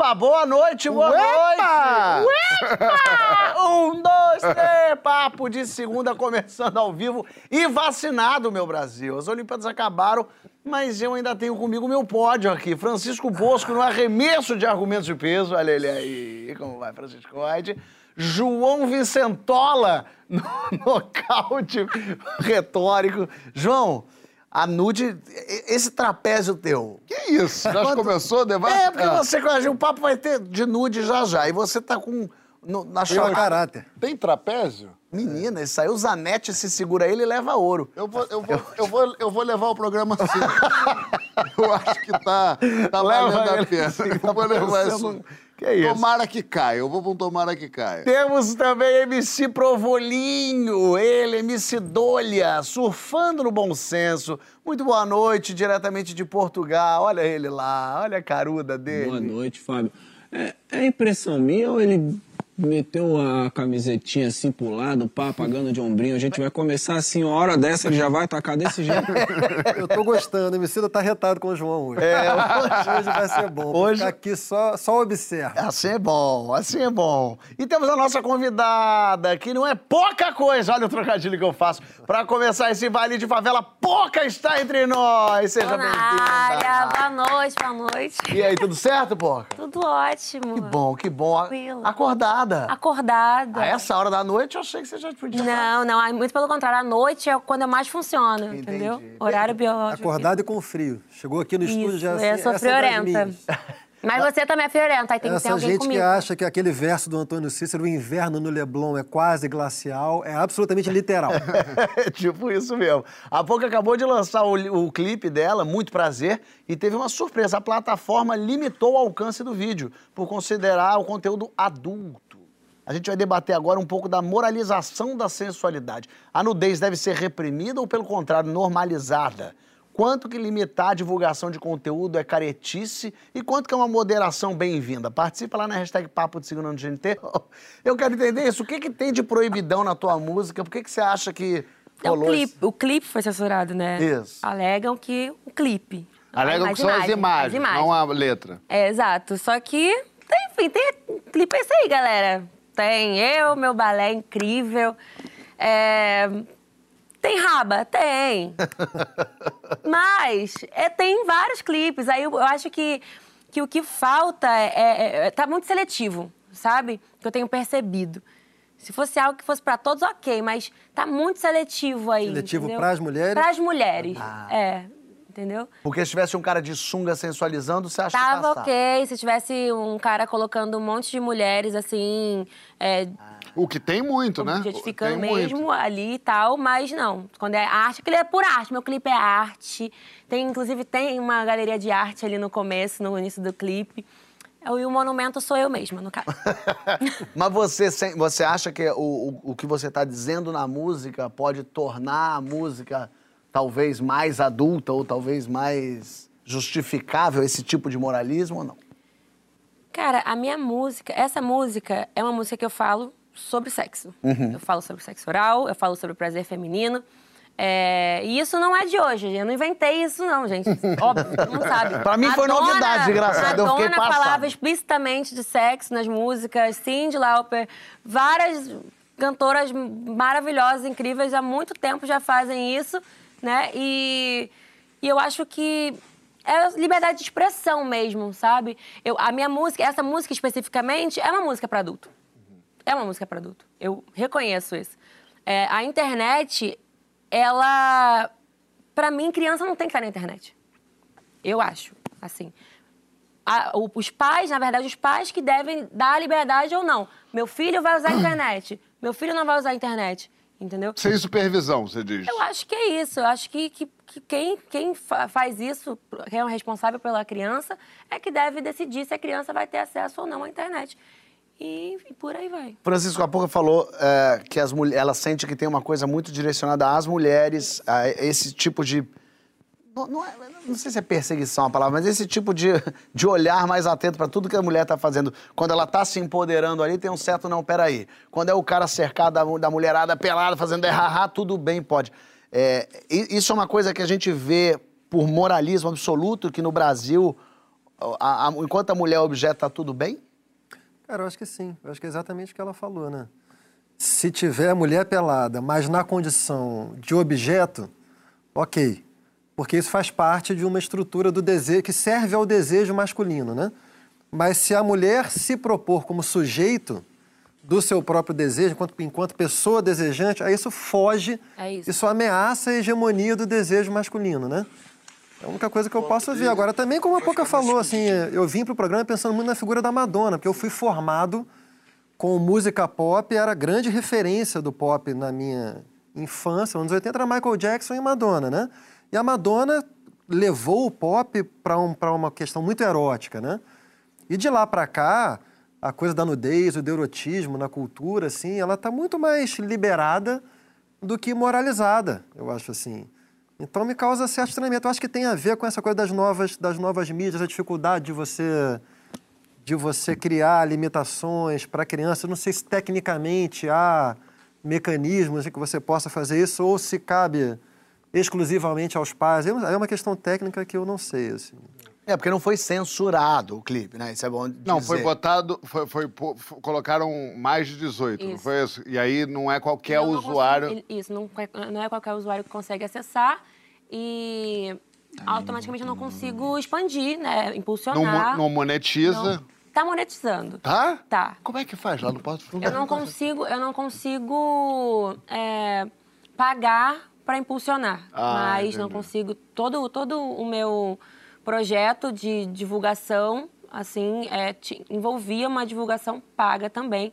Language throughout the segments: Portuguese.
Epa, boa noite, boa Uepa! noite! Uepa! Um, dois, três, Papo de Segunda começando ao vivo e vacinado, meu Brasil. As Olimpíadas acabaram, mas eu ainda tenho comigo meu pódio aqui. Francisco Bosco no arremesso de argumentos de peso. Olha ele aí, como vai, Francisco White. João Vicentola no nocaute retórico. João, a nude, esse trapézio teu. Que isso? Já Quanto- começou o debate? É, porque Ah, você, o papo vai ter de nude já já. E você tá com. no- na chave. caráter. Tem trapézio? Menina, isso aí o Zanetti se segura ele e leva ouro. Eu vou, eu, vou, eu, vou, eu vou levar o programa assim. eu acho que tá, tá Leva valendo a pena. assim, eu tá vou levar pensando- isso. Que isso? Tomara que caia. Eu vou pra um tomara que caia. Temos também MC Provolinho, ele, MC Dolha, surfando no bom senso. Muito boa noite, diretamente de Portugal. Olha ele lá, olha a caruda dele. Boa noite, Fábio. É, é impressão minha ou ele meteu a camisetinha assim pro lado, pá, pagando de ombrinho? A gente vai começar assim, uma hora dessa ele já vai atacar desse jeito. Eu tô gostando, o Emicida tá retado com o João hoje. É, Hoje vai ser bom. Hoje- aqui só, só observa. Assim é bom, assim é bom. E temos a nossa convidada, que não é pouca coisa, olha o trocadilho que eu faço. Pra começar esse baile de favela, pouca está entre nós. Seja bem-vinda. Boa noite, boa noite. E aí, tudo certo, Poca? Tudo ótimo. Que bom, que bom. Tranquilo. Acordada. Acordada. A essa hora da noite eu achei que você já podia. Não, não, é muito pelo contrário. À noite é quando eu mais funciono, Entendi. entendeu? Horário biológico. Acordado e com frio. Chegou aqui no estúdio Isso, já assim, eu sou essa é das friorenta. Mas você também é friorenta, aí tem que ter Essa alguém gente comigo. que acha que aquele verso do Antônio Cícero, o inverno no Leblon é quase glacial, é absolutamente literal. É tipo isso mesmo. A pouco acabou de lançar o, o clipe dela, Muito Prazer, e teve uma surpresa. A plataforma limitou o alcance do vídeo por considerar o conteúdo adulto. A gente vai debater agora um pouco da moralização da sensualidade. A nudez deve ser reprimida ou, pelo contrário, normalizada? Quanto que limitar a divulgação de conteúdo é caretice e quanto que é uma moderação bem-vinda? Participa lá na hashtag Papo de Segunda no GNT. Eu quero entender isso. O que, que tem de proibidão na tua música? Por que, que você acha que É o clipe, o clipe foi censurado, né? Isso. Alegam que o clipe. Alegam que são as imagens, não a letra. É, exato. Só que, enfim, tem clipe é isso aí, galera. Tem eu, meu balé incrível. É, Tem raba? Tem. Mas é, tem vários clipes. Aí eu, eu acho que, que o que falta é, é- é- Tá muito seletivo, sabe? Que eu tenho percebido. Se fosse algo que fosse pra todos, ok, mas tá muito seletivo aí. Seletivo entendeu? pras mulheres? Pras mulheres. Ah. É. Entendeu? Porque se tivesse um cara de sunga sensualizando, você acha que Tava ok se tivesse um cara colocando um monte de mulheres, assim, é, O que tem muito, né? objetificando tem mesmo Muito. ali e tal, mas não. Quando é arte, aquilo é por arte. Meu clipe é arte. Tem, inclusive, tem uma galeria de arte ali no começo, no início do clipe. E o monumento sou eu mesma, no caso. Mas você, você acha que o, o, o que você está dizendo na música pode tornar a música talvez mais adulta ou talvez mais justificável esse tipo de moralismo ou não? Cara, a minha música, essa música é uma música que eu falo sobre sexo. Uhum. Eu falo sobre sexo oral, eu falo sobre prazer feminino. É, e isso não é de hoje, eu não inventei isso não, gente. Óbvio, mundo sabe. Pra mim foi Madonna- novidade, engraçado, eu fiquei passado. falava explicitamente de sexo nas músicas, Cyndi Lauper, várias cantoras maravilhosas, incríveis, há muito tempo já fazem isso, né? E, e eu acho que é liberdade de expressão mesmo, sabe? Eu, a minha música, essa música especificamente, é uma música para adulto. É uma música para adulto. Eu reconheço isso. É, a internet, ela. Pra mim, criança não tem que estar na internet. Eu acho, assim. A- os pais, na verdade, os pais que devem dar a liberdade ou não. Meu filho vai usar a internet. Meu filho não vai usar a internet. Entendeu? Sem supervisão, você diz. Eu acho que é isso. Eu acho que, que, que quem, quem fa- faz isso, quem é o responsável pela criança, é que deve decidir se a criança vai ter acesso ou não à internet. E, e por aí vai. Francisco, há pouco falou é, que as ela sente que tem uma coisa muito direcionada às mulheres, a esse tipo de, Não, não é- não sei se é perseguição a palavra, mas esse tipo de, de olhar mais atento para tudo que a mulher tá fazendo. Quando ela tá se empoderando ali, tem um certo não, peraí. Quando é o cara cercado da, da mulherada pelada, fazendo errar, tudo bem, pode. É, isso é uma coisa que a gente vê por moralismo absoluto, que no Brasil, a- a- enquanto a mulher é objeto, tá tudo bem? Cara, eu acho que sim. Eu acho que é exatamente o que ela falou, né? Se tiver mulher pelada, mas na condição de objeto, ok. Porque isso faz parte de uma estrutura do desejo, que serve ao desejo masculino, né? Mas se a mulher se propor como sujeito do seu próprio desejo, enquanto, enquanto pessoa desejante, aí isso foge, É isso. isso ameaça a hegemonia do desejo masculino, né? É a única coisa que eu posso ver. Agora, também como a Pouca falou, assim, eu vim pro programa pensando muito na figura da Madonna, porque eu fui formado com música pop, era a grande referência do pop na minha infância. Nos anos 80 era Michael Jackson e Madonna, né? E a Madonna levou o pop para um, uma questão muito erótica, né? E de lá para cá, a coisa da nudez, o erotismo na cultura, assim, ela está muito mais liberada do que moralizada, eu acho assim. Então me causa certo estranhamento. Eu acho que tem a ver com essa coisa das novas, das novas mídias, a dificuldade de você de você criar limitações para criança. Eu não sei se tecnicamente há mecanismos em que você possa fazer isso ou se cabe exclusivamente aos pais. É uma questão técnica que eu não sei. Assim. É, porque não foi censurado o clipe, né? Isso é bom dizer. Não, foi botado, foi, foi pô- f- colocaram mais de 18, não Isso. foi isso? E aí não é qualquer não usuário. consigo- isso, não, é- não é qualquer usuário que consegue acessar e automaticamente eu não consigo expandir, né? Não, Impulsionar. mo- não monetiza. Não. Tá monetizando. Tá? Tá. Como é que faz lá no Porto Eu não consigo, eu não consigo é, pagar para impulsionar, Ah, mas não entendi. consigo todo todo o meu projeto de divulgação assim é, envolvia uma divulgação paga também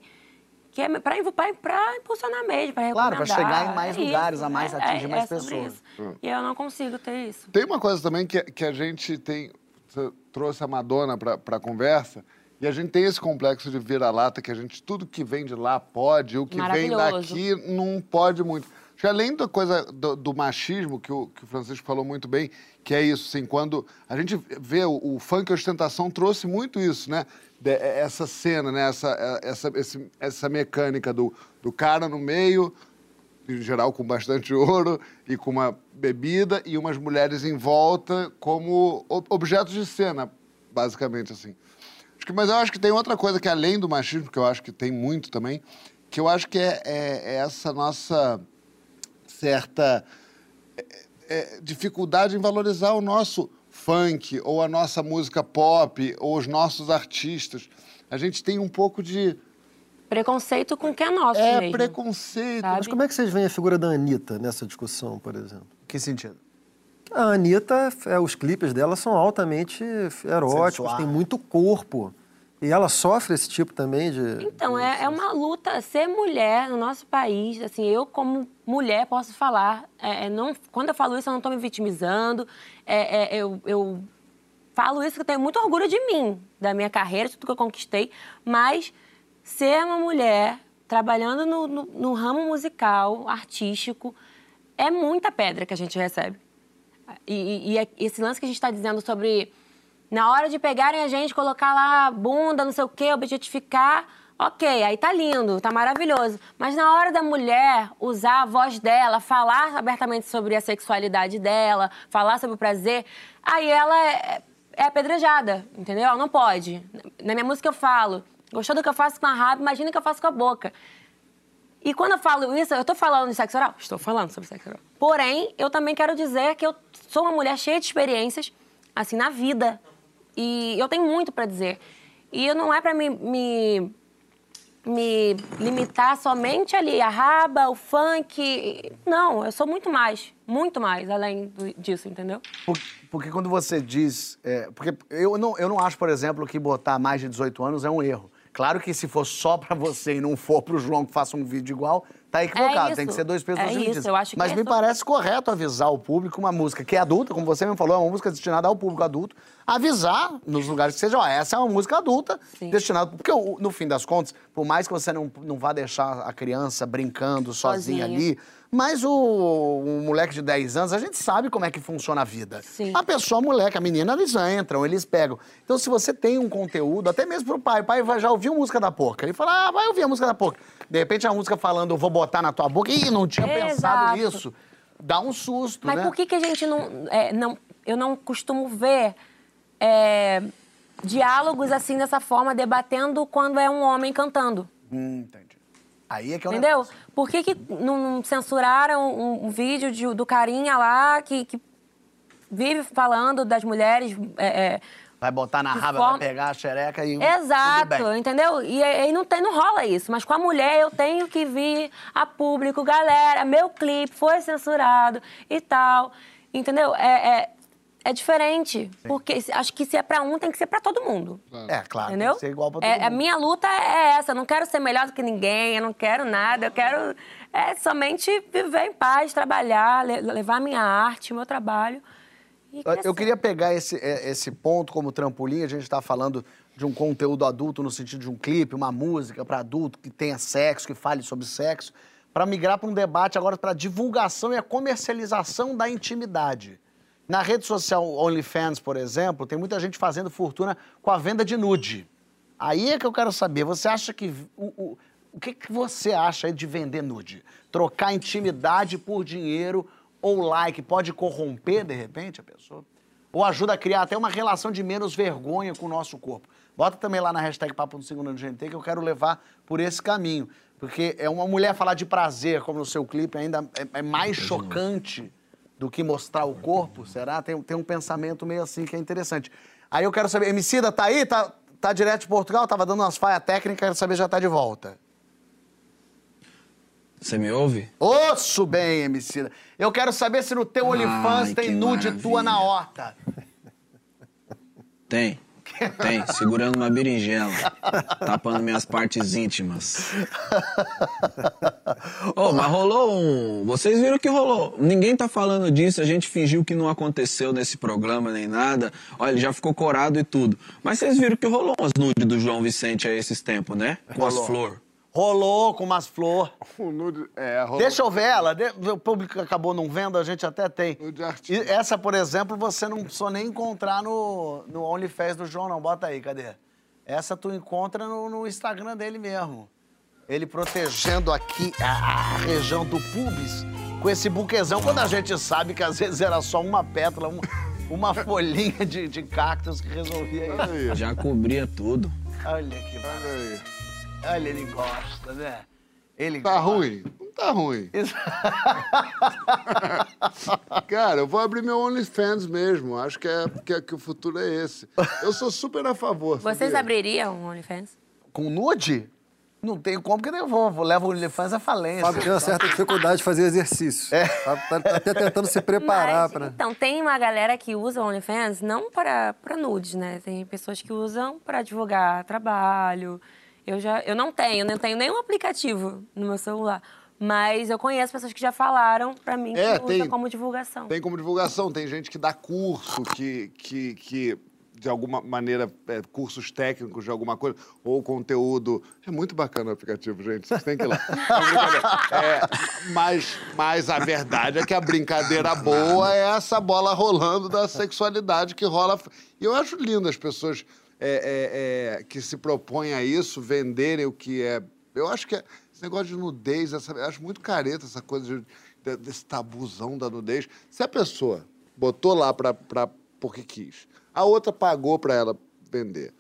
que é para impulsionar mesmo, para Claro, recomendar. chegar em mais É lugares, isso, a mais é- atingir é- mais é pessoas. isso. E eu não consigo ter isso. Tem uma coisa também que, que a gente tem. Você trouxe a Madonna pra, pra conversa. E a gente tem esse complexo de vira-lata, que a gente, tudo que vem de lá pode, o que vem daqui não pode muito. Acho que além da coisa do, do machismo, que o, que o Francisco falou muito bem, que é isso, assim, quando a gente vê o, o funk ostentação trouxe muito isso, né? De- essa cena, né? Essa, essa, esse- essa mecânica do, do cara no meio, em geral com bastante ouro e com uma bebida e umas mulheres em volta como objetos de cena, basicamente assim. Acho que- mas eu acho que tem outra coisa que além do machismo, que eu acho que tem muito também, que eu acho que é, é- é essa nossa certa é, é, dificuldade em valorizar o nosso funk ou a nossa música pop ou os nossos artistas. A gente tem um pouco de Preconceito com o que é nosso é mesmo. preconceito. Sabe? Mas como é que vocês veem a figura da Anitta nessa discussão, por exemplo? Que sentido? A Anitta, é, os clipes dela são altamente eróticos, Sensual. tem muito corpo. E ela sofre esse tipo também de. Então, é, é uma luta. Ser mulher no nosso país, assim, eu como mulher posso falar. é, é, não, quando eu falo isso, eu não estou me vitimizando. é, é, eu, eu falo isso que eu tenho muito orgulho de mim, da minha carreira, de tudo que eu conquistei. Mas ser uma mulher trabalhando no, no- no ramo musical, artístico, é muita pedra que a gente recebe. E, e- e é- esse lance que a gente está dizendo sobre na hora de pegarem a gente, colocar lá bunda, não sei o quê, objetificar, ok, aí tá lindo, tá maravilhoso. Mas na hora da mulher usar a voz dela, falar abertamente sobre a sexualidade dela, falar sobre o prazer, aí ela é, é apedrejada, entendeu? Ela não pode. Na minha música eu falo, gostou do que eu faço com a raba, imagina o que eu faço com a boca. E quando eu falo isso, eu tô falando de sexo oral? Estou falando sobre sexo oral. Porém, eu também quero dizer que eu sou uma mulher cheia de experiências, assim, na vida. E eu tenho muito pra dizer. E não é pra me, me, me limitar somente ali a raba, o funk. Não, eu sou muito mais, muito mais além disso, entendeu? Por- Porque quando você diz. é, porque eu não, eu não acho, por exemplo, que botar mais de 18 anos é um erro. Claro que se for só pra você e não for pro João que faça um vídeo igual, Tá equivocado, É tem que isso. ser dois pesos É duas isso, eu acho que Mas é me só- parece correto avisar o público uma música que é adulta, como você mesmo falou, é uma música destinada ao público adulto, avisar nos lugares que seja, ó, essa é uma música adulta Sim. destinada, porque no fim das contas, por mais que você não, não vá deixar a criança brincando sozinha Sozinha. ali, mas o, o moleque de 10 anos, a gente sabe como é que funciona a vida. Sim. A pessoa, a moleque, a menina, eles entram, eles pegam. Então, se você tem um conteúdo, até mesmo pro pai, o pai vai- já ouviu música da porca. Ele fala, ah, vai ouvir a música da porca. De repente, a música falando, vou botar na tua boca. Ih, não tinha pensado Exato. nisso. Dá um susto, Mas né? por que, que a gente não, é, não. Eu não costumo ver é, diálogos assim dessa forma, debatendo quando é um homem cantando. Hum, entendi. Aí é que é o Entendeu? negócio. Por que, que não não censuraram um, um vídeo de- do carinha lá que, que vive falando das mulheres. é, é, Vai botar na raba, forma- vai pegar a xereca e... tudo Exato, bem. entendeu? E aí não, tem, não rola isso. Mas com a mulher eu tenho que vir a público, galera, meu clipe foi censurado e tal. Entendeu? É, é, é diferente. Porque se- acho que se é pra um, tem que ser pra todo mundo. É, claro, Entendeu? tem que ser igual pra todo É, A mundo. minha luta é essa. Eu não quero ser melhor do que ninguém, eu não quero nada. Eu quero é, somente viver em paz, trabalhar, le- levar minha arte, meu trabalho. E Eu- queria pegar esse, é, esse ponto como trampolim. A gente está falando de um conteúdo adulto no sentido de um clipe, uma música para adulto que tenha sexo, que fale sobre sexo, para migrar para um debate agora para a divulgação e a comercialização da intimidade. Na rede social OnlyFans, por exemplo, tem muita gente fazendo fortuna com a venda de nude. Aí é que eu quero saber, você acha que. O, o, o que, que você acha aí de vender nude? Trocar intimidade por dinheiro ou like pode corromper, de repente, a pessoa? Ou ajuda a criar até uma relação de menos vergonha com o nosso corpo? Bota também lá na hashtag Papo no Segundo no GNT que eu quero levar por esse caminho. Porque é uma mulher falar de prazer, como no seu clipe, ainda é, é mais chocante do que mostrar o corpo, será? Tem, tem um pensamento meio assim que é interessante. Aí eu quero saber, Emicida, tá aí? Tá, tá direto de Portugal? Tava dando umas falhas técnicas, quero saber se já tá de volta. Você me ouve? Ouço bem, Emicida. Eu quero saber se no teu OnlyFans tem nude maravilha. tua na horta. Tem. Tem, segurando uma berinjela, tapando minhas partes íntimas. Ô, mas rolou um. Vocês viram que rolou. Ninguém tá falando disso, a gente fingiu que não aconteceu nesse programa nem nada. Olha, ele já ficou corado e tudo. Mas vocês viram que rolou umas nudes do João Vicente a esses tempos, né? Com as Rolou. flores. Rolou com umas flor. O nude, é, rolou- Deixa eu ver ela. de- O público acabou não vendo, a gente até tem. Nude E essa, por exemplo, você não precisou nem encontrar no, no OnlyFans do João, não. Bota aí, cadê? Essa tu encontra no, no Instagram dele mesmo. Ele protegendo aqui a, a região do pubis com esse buquezão. Quando a gente sabe que às vezes era só uma pétala, um- uma folhinha de, de cactus que resolvia isso. Já cobria tudo. Olha que olha aí. Olha, ele gosta, né? Ele Tá gosta. ruim? Não tá ruim. Isso- Cara, eu vou abrir meu OnlyFans mesmo. Acho que, é, que, é- que o futuro é esse. Eu sou super a favor. Vocês sabia? abririam um OnlyFans? Com nude? Não tem como que devolvo. Leva o OnlyFans à falência. Fábio tem uma certa dificuldade de fazer exercício. É. Tá, tá- tá até tentando se preparar Mas, para. Então, tem uma galera que usa o OnlyFans não para, para nudes, né? Tem pessoas que usam para divulgar trabalho. Eu, já, eu não tenho, não tenho nenhum aplicativo no meu celular. Mas eu conheço pessoas que já falaram para mim que É, usa tem- como divulgação. Tem como divulgação, tem gente que dá curso, que, que, que de alguma maneira, é, cursos técnicos de alguma coisa, ou conteúdo. É muito bacana o aplicativo, gente. Vocês têm que ir lá. Brincadeira. É, mas, mas a verdade é que a brincadeira boa é essa bola rolando da sexualidade que rola. E eu acho lindo as pessoas é, é, é, que se propõem a isso, venderem o que é. Eu acho que é- esse negócio de nudez, essa, eu acho muito careta essa coisa de- de- desse tabuzão da nudez. Se a pessoa botou lá pra, pra, porque quis, a outra pagou para ela vender,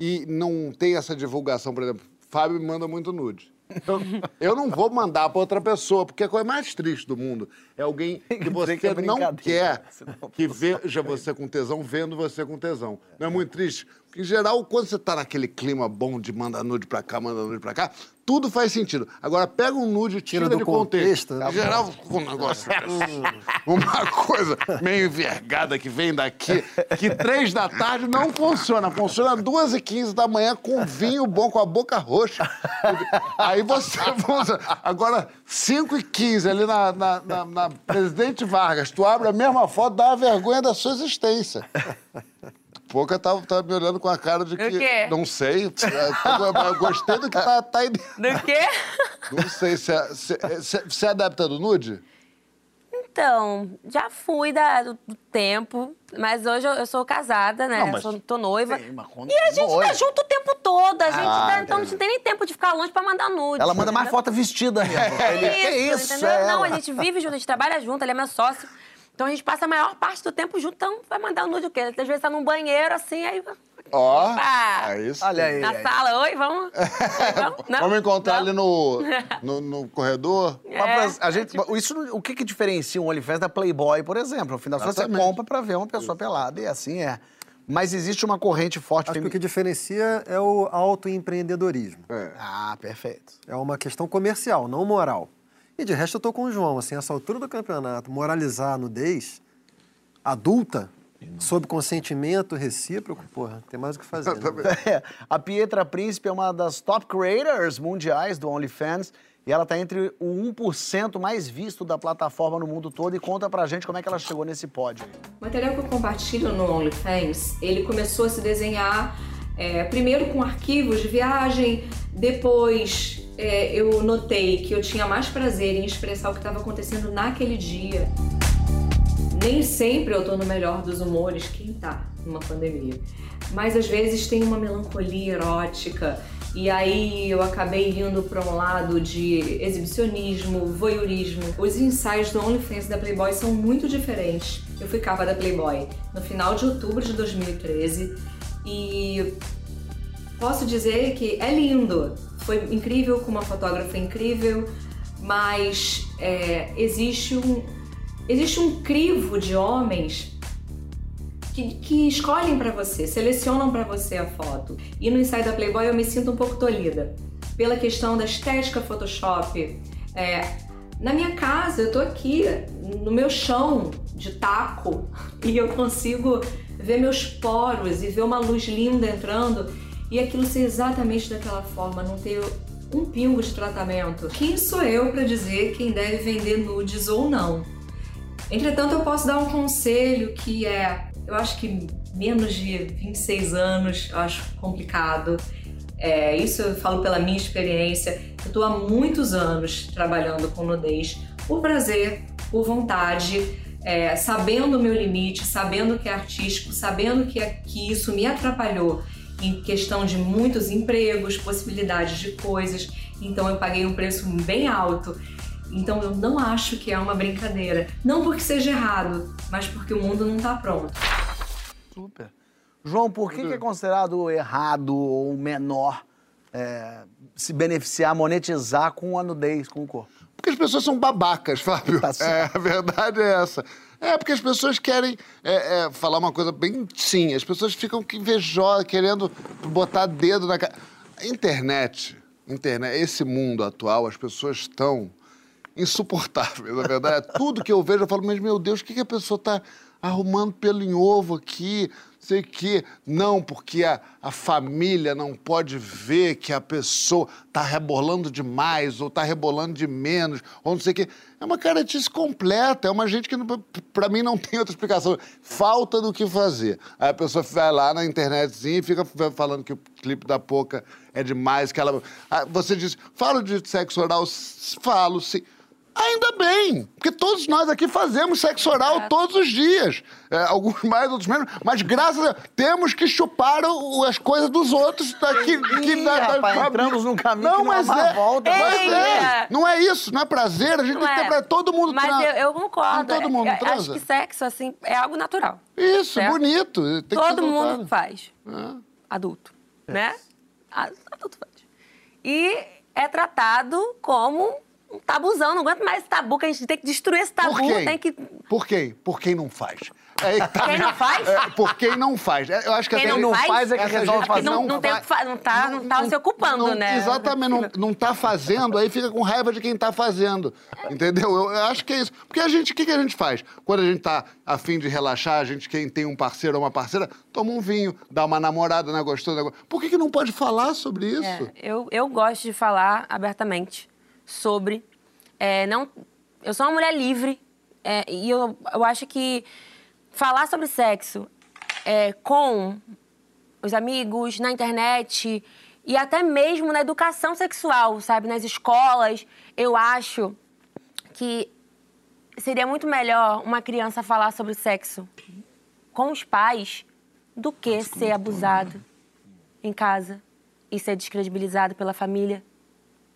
e não tem essa divulgação, por exemplo, Fábio me manda muito nude. Eu, eu não vou mandar para outra pessoa, porque a coisa mais triste do mundo é alguém que você que é não quer que veja você com tesão, vendo você com tesão. Não é muito triste? Em geral, quando você tá naquele clima bom de mandar nude pra cá, mandar nude pra cá, tudo faz sentido. Agora, pega um nude e tira, Tira do de contexto. contexto, né? Em geral, um negócio uma coisa meio envergada que vem daqui, que três da tarde não funciona. Funciona duas e quinze da manhã com vinho bom, com a boca roxa. Aí você. Agora, cinco e quinze ali na, na, na- na Presidente Vargas, tu abre a mesma foto, dá uma vergonha da sua existência. Pouca tava, tava me olhando com a cara de que. quê? Não sei. Eu gostei do que tá, tá aí dentro. Do quê? Não sei, você é, você é- é adepta do nude? Então, já fui da, do, do tempo, mas hoje eu, eu sou casada, né? Não, mas- Sou- tô noiva. Sim, mas quando- e a gente noiva. tá junto o tempo todo. A gente Ah, tá, então não tem nem tempo de ficar longe pra mandar nude. Ela manda mais foto vestida mesmo. É Ele, que isso? entendeu? é Não, a gente vive junto, a gente trabalha junto, ele é meu sócio. Então a gente passa a maior parte do tempo junto, então vai mandar um nude o quê? Às vezes tá num banheiro, assim, aí... Ó, Opa! é isso. Olha aí. Na aí. sala, oi, vamos? Oi, vamos? Não? Vamos encontrar Não? ali no, no, no corredor? É, a gente, isso, o que, que diferencia um OnlyFans da Playboy, por exemplo? No fim das contas, você compra pra ver uma pessoa pelada, e assim é. Mas existe uma corrente forte Acho que o que diferencia é o autoempreendedorismo. É. Ah, perfeito. É uma questão comercial, não moral. E de resto eu tô com o João, assim, essa altura do campeonato, moralizar a nudez adulta, sob consentimento recíproco, porra, tem mais o que fazer. né? É, a Pietra Príncipe é uma das top creators mundiais do OnlyFans e ela tá entre o 1% mais visto da plataforma no mundo todo e conta pra gente como é que ela chegou nesse pódio. O material que eu compartilho no OnlyFans, ele começou a se desenhar é, primeiro com arquivos de viagem, depois é, eu notei que eu tinha mais prazer em expressar o que estava acontecendo naquele dia. Nem sempre eu tô no melhor dos humores, quem tá numa pandemia. Mas às vezes tem uma melancolia erótica e aí eu acabei indo para um lado de exibicionismo, voyeurismo. Os ensaios do OnlyFans da Playboy são muito diferentes. Eu fui capa da Playboy no final de outubro de 2013 e posso dizer que é lindo. Foi incrível com uma fotógrafa incrível, mas é, existe um existe um crivo de homens que, que escolhem pra você, selecionam pra você a foto. E no ensaio da Playboy eu me sinto um pouco tolhida pela questão da estética Photoshop. É, na minha casa, eu tô aqui no meu chão de taco e eu consigo ver meus poros e ver uma luz linda entrando e aquilo ser exatamente daquela forma, não ter um pingo de tratamento. Quem sou eu para dizer quem deve vender nudes ou não? Entretanto, eu posso dar um conselho que é, eu acho que menos de 26 anos, eu acho complicado. É, isso eu falo pela minha experiência. Eu estou há muitos anos trabalhando com nudez por prazer, por vontade, é, sabendo o meu limite, sabendo que é artístico, sabendo que, é- que isso me atrapalhou em questão de muitos empregos, possibilidades de coisas. Então eu paguei um preço bem alto. Então eu não acho que é uma brincadeira. Não porque seja errado, mas porque o mundo não está pronto. Super. João, por que, que é considerado errado ou menor é, se beneficiar, monetizar com a nudez, com o corpo? Porque as pessoas são babacas, Fábio. Tá é, a verdade é essa. É, porque as pessoas querem é, é, falar uma coisa bem sim. As pessoas ficam invejosas, querendo botar dedo na cara. Internet, internet, esse mundo atual, as pessoas estão insuportáveis, na verdade. Tudo que eu vejo, eu falo, mas meu Deus, o que, que a pessoa está arrumando pelo em ovo aqui? Sei o quê. Não, porque a, a família não pode ver que a pessoa está rebolando demais ou está rebolando de menos, ou não sei o quê. É uma caretice completa, é uma gente que, para mim, não tem outra explicação. Falta do que fazer. Aí a pessoa vai lá na internetzinha e fica falando que o clipe da Poca é demais, que ela... Ah, Você diz, falo de sexo oral? Falo, sim. Ainda bem, porque todos nós aqui fazemos sexo oral todos os dias. É, alguns mais, outros menos. Mas graças a temos que chupar o- as coisas dos outros daqui. que Ih, rapaz, entramos num caminho não, que não mas há mais é, volta. Mas Eita! é, não é isso, não é prazer. A gente Não tem que ter é. prazer. Todo mundo Mas eu, eu concordo. Todo mundo Eu transa. Acho que sexo, assim, é algo natural. Isso, certo? bonito. Tem que Todo mundo faz. É. Adulto, né? Adulto faz. E é tratado como um tabuzão, não aguento mais esse tabu, que a gente tem que destruir esse tabu, Por quem? tem que... Por quem? Por quem não faz. É tá Quem não faz? É, por quem não faz. É, Eu acho que Quem até não ele- faz é que essa resolve gente fazer. Não- não tem fa- não tá- não tá se ocupando, não- né? Exatamente, não, não tá fazendo, aí fica com raiva de quem tá fazendo. Entendeu? Eu, eu acho que é isso. Porque a gente, o que, que a gente faz? Quando a gente tá a fim de relaxar, a gente, quem tem um parceiro ou uma parceira, toma um vinho, dá uma namorada, né? Gostosa. Por que, que não pode falar sobre isso? É, eu, eu gosto de falar abertamente sobre. é, não, eu sou uma mulher livre é, e eu, eu acho que falar sobre sexo é, com os amigos, na internet e até mesmo na educação sexual, sabe? Nas escolas, eu acho que seria muito melhor uma criança falar sobre sexo com os pais do que ser abusado em casa e ser descredibilizado pela família,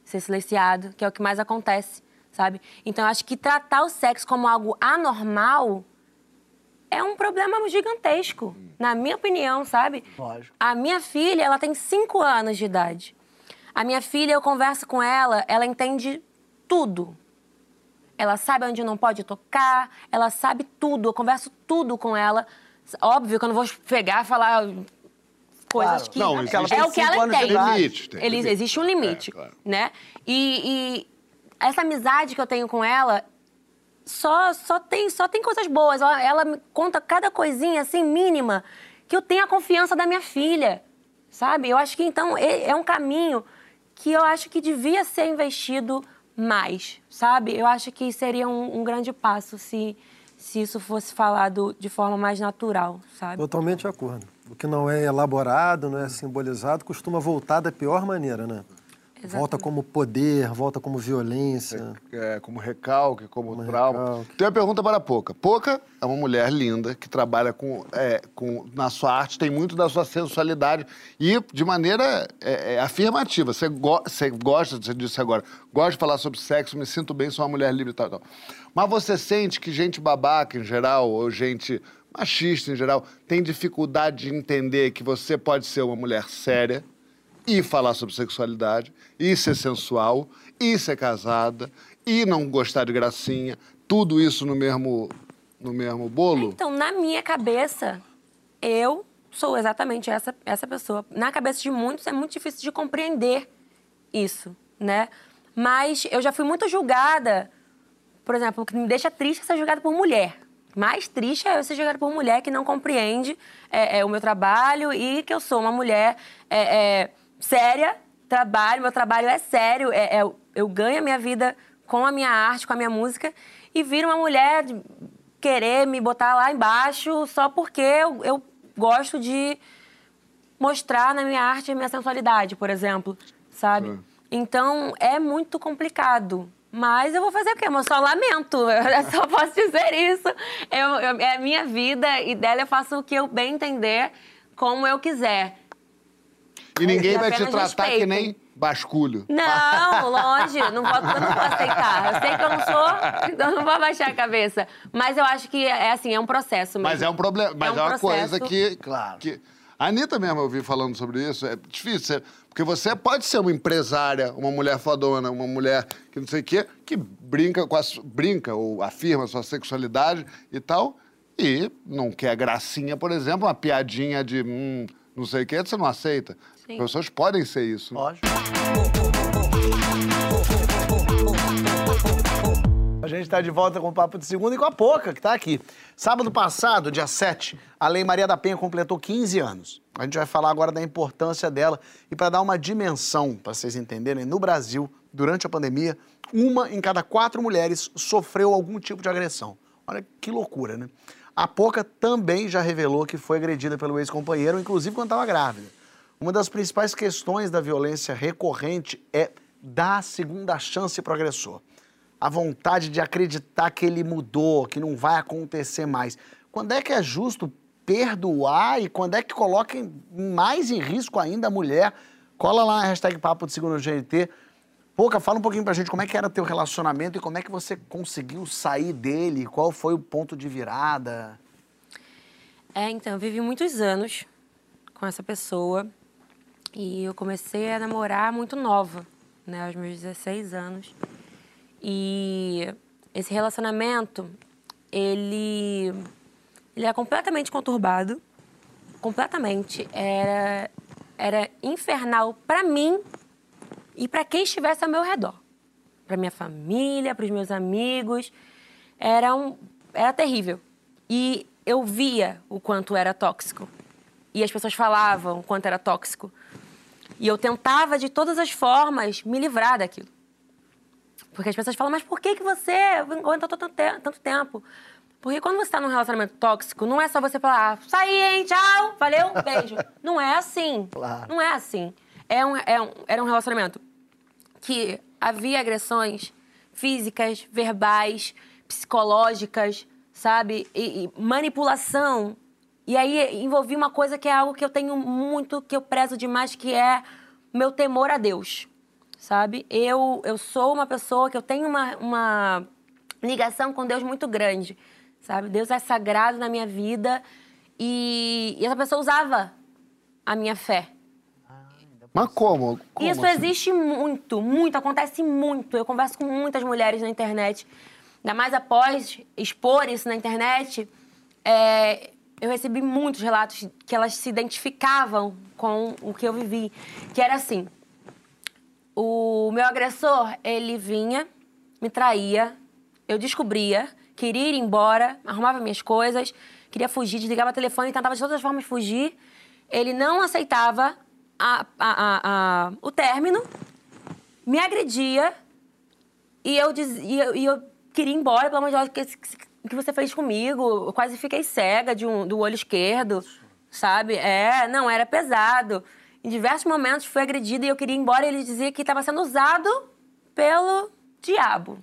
ser silenciado, que é o que mais acontece, sabe? Então, eu acho que tratar o sexo como algo anormal é um problema gigantesco, na minha opinião, sabe? Lógico. A minha filha, ela tem cinco anos de idade. A minha filha, eu converso com ela, ela entende tudo. Ela sabe onde não pode tocar, ela sabe tudo, eu converso tudo com ela. Óbvio que eu não vou pegar e falar coisas Claro. que Não, é o que Ela tem idade. Limite, tem Ele- limite. Existe um limite, É, claro. né? E, e essa amizade que eu tenho com ela só, só, tem, só tem coisas boas. Ela, ela me conta cada coisinha, assim, mínima, que eu tenho a confiança da minha filha, sabe? Eu acho que, então, é, é um caminho que eu acho que devia ser investido mais, sabe? Eu acho que seria um, um grande passo se, se isso fosse falado de forma mais natural, sabe? Totalmente de acordo. O que não é elaborado, não é simbolizado, costuma voltar da pior maneira, né? Volta como poder, volta como violência. É, como recalque, como, Como trauma. recalque. Tem uma pergunta para a Poca. Poca é uma mulher linda que trabalha com, é, com na sua arte, tem muito da sua sensualidade e de maneira é, é, afirmativa. Você, go, você gosta, você disse agora, gosta de falar sobre sexo, me sinto bem, sou uma mulher livre e tal, tal. Mas você sente que gente babaca em geral, ou gente machista em geral, tem dificuldade de entender que você pode ser uma mulher séria e falar sobre sexualidade, e ser sensual, e ser casada, e não gostar de gracinha, tudo isso no mesmo, no mesmo bolo? Então, na minha cabeça, eu sou exatamente essa, essa pessoa. Na cabeça de muitos, é muito difícil de compreender isso, né? Mas eu já fui muito julgada, por exemplo, o que me deixa triste é ser julgada por mulher. Mais triste é eu ser julgada por mulher que não compreende é, é, o meu trabalho e que eu sou uma mulher é, é, séria, trabalho, meu trabalho é sério, é, é- eu ganho a minha vida com a minha arte, com a minha música, e viro uma mulher querer me botar lá embaixo só porque eu, eu gosto de mostrar na minha arte a minha sensualidade, por exemplo, sabe? Então é muito complicado. Mas eu vou fazer o quê? Eu só lamento. Eu só posso dizer isso. Eu, eu- é a minha vida e dela eu faço o que eu bem entender, como eu quiser. E ninguém Eu vai te tratar que respeito. nem basculho. Não, longe. Não vou, eu não vou aceitar. Eu sei que eu não sou, então eu não vou abaixar a cabeça. Mas eu acho que é assim, é um processo mesmo. Mas é um problema, mas é, um uma coisa processo. que, Claro. que... A Anitta mesmo eu vi falando sobre isso, é difícil, você- porque você pode ser uma empresária, uma mulher fodona, uma mulher que não sei o quê, que brinca, com a, brinca ou afirma a sua sexualidade e tal, e não quer gracinha, por exemplo, uma piadinha de hum, não sei o quê, você não aceita. Sim. As pessoas podem ser isso. Lógico. Gente está de volta com o Papo de Segunda e com a Poca, que está aqui. Sábado passado, dia 7, a Lei Maria da Penha completou 15 anos. A gente vai falar agora da importância dela e para dar uma dimensão, para vocês entenderem, no Brasil, durante a pandemia, uma em cada quatro mulheres sofreu algum tipo de agressão. Olha que loucura, né? A Poca também já revelou que foi agredida pelo ex-companheiro, inclusive quando estava grávida. Uma das principais questões da violência recorrente é dar a segunda chance para o agressor. A vontade de acreditar que ele mudou, que não vai acontecer mais. Quando é que é justo perdoar e quando é que coloca mais em risco ainda a mulher? Cola lá na hashtag Papo de Segundo GNT. Pouca, fala um pouquinho pra gente como é que era teu relacionamento e como é que você conseguiu sair dele, qual foi o ponto de virada. É, então, eu vivi muitos anos com essa pessoa e eu comecei a namorar muito nova, né, aos meus 16 anos. E esse relacionamento, ele, ele é completamente conturbado. Completamente. Era, era infernal para mim e para quem estivesse ao meu redor. Para minha família, para os meus amigos. Era, um, era terrível. E eu via o quanto era tóxico. E as pessoas falavam o quanto era tóxico. E eu tentava, de todas as formas, me livrar daquilo. Porque as pessoas falam, mas por que, que você aguentou tanto, tanto tempo? Porque quando você está num relacionamento tóxico, não é só você falar, ah, saí, hein, tchau, valeu, beijo. não é assim. Claro. Não é assim. É um, é um, era um relacionamento que havia agressões físicas, verbais, psicológicas, sabe? E, e manipulação. E aí envolvia uma coisa que é algo que eu tenho muito, que eu prezo demais, que é meu temor a Deus, sabe? Eu, eu sou uma pessoa que eu tenho uma, uma ligação com Deus muito grande, sabe? Deus é sagrado na minha vida e, e essa pessoa usava a minha fé. Mas como? como Isso assim? existe muito, muito, acontece muito. Eu converso com muitas mulheres na internet, ainda mais após expor isso na internet. É, eu recebi muitos relatos que elas se identificavam com o que eu vivi, que era assim: o meu agressor ele vinha, me traía, eu descobria, queria ir embora, arrumava minhas coisas, queria fugir, desligava o telefone, tentava de todas as formas fugir. Ele não aceitava a- a- a- o término, me agredia e eu, diz, e eu, e eu queria ir embora, pelo amor de Deus, o que, que você fez comigo? Eu quase fiquei cega de um, do olho esquerdo, sabe? É, não, era pesado. Em diversos momentos fui agredida e eu queria ir embora e ele dizia que estava sendo usado pelo diabo.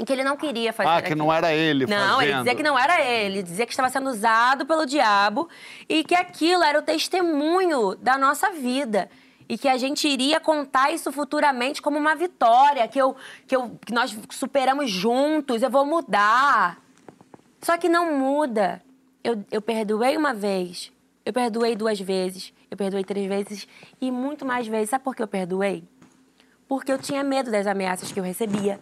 E que ele não queria fazer Ah, que não era ele Não, ele fazendo. dizia que não era ele, dizia que estava sendo usado pelo diabo e que aquilo era o testemunho da nossa vida. E que a gente iria contar isso futuramente como uma vitória, que, eu, que, eu, que nós superamos juntos, eu vou mudar. Só que não muda. Eu, eu perdoei uma vez, eu perdoei duas vezes, eu perdoei três vezes e muito mais vezes. Sabe por que eu perdoei? Porque eu tinha medo das ameaças que eu recebia.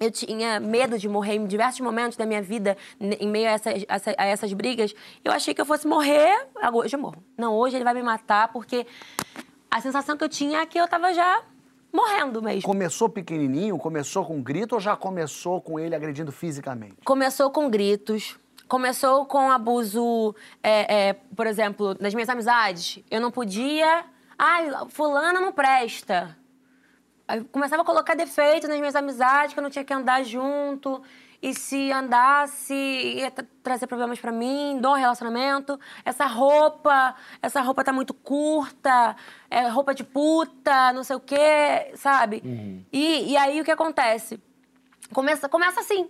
Eu tinha medo de morrer em diversos momentos da minha vida, em meio a essas, a essa- a essas brigas. Eu achei que eu fosse morrer, agora hoje eu morro. Não, hoje ele vai me matar, porque a sensação que eu tinha é que eu tava já morrendo mesmo. Começou pequenininho, começou com grito ou já começou com ele agredindo fisicamente? Começou com gritos, começou com abuso, é, é, por exemplo, nas minhas amizades. Eu não podia. Ai, fulana não presta. Eu começava a colocar defeito nas minhas amizades, que eu não tinha que andar junto. E se andasse, ia tra- trazer problemas pra mim, do relacionamento. Essa roupa, essa roupa tá muito curta, é roupa de puta, não sei o quê, sabe? E, e aí o que acontece? Começa, começa assim.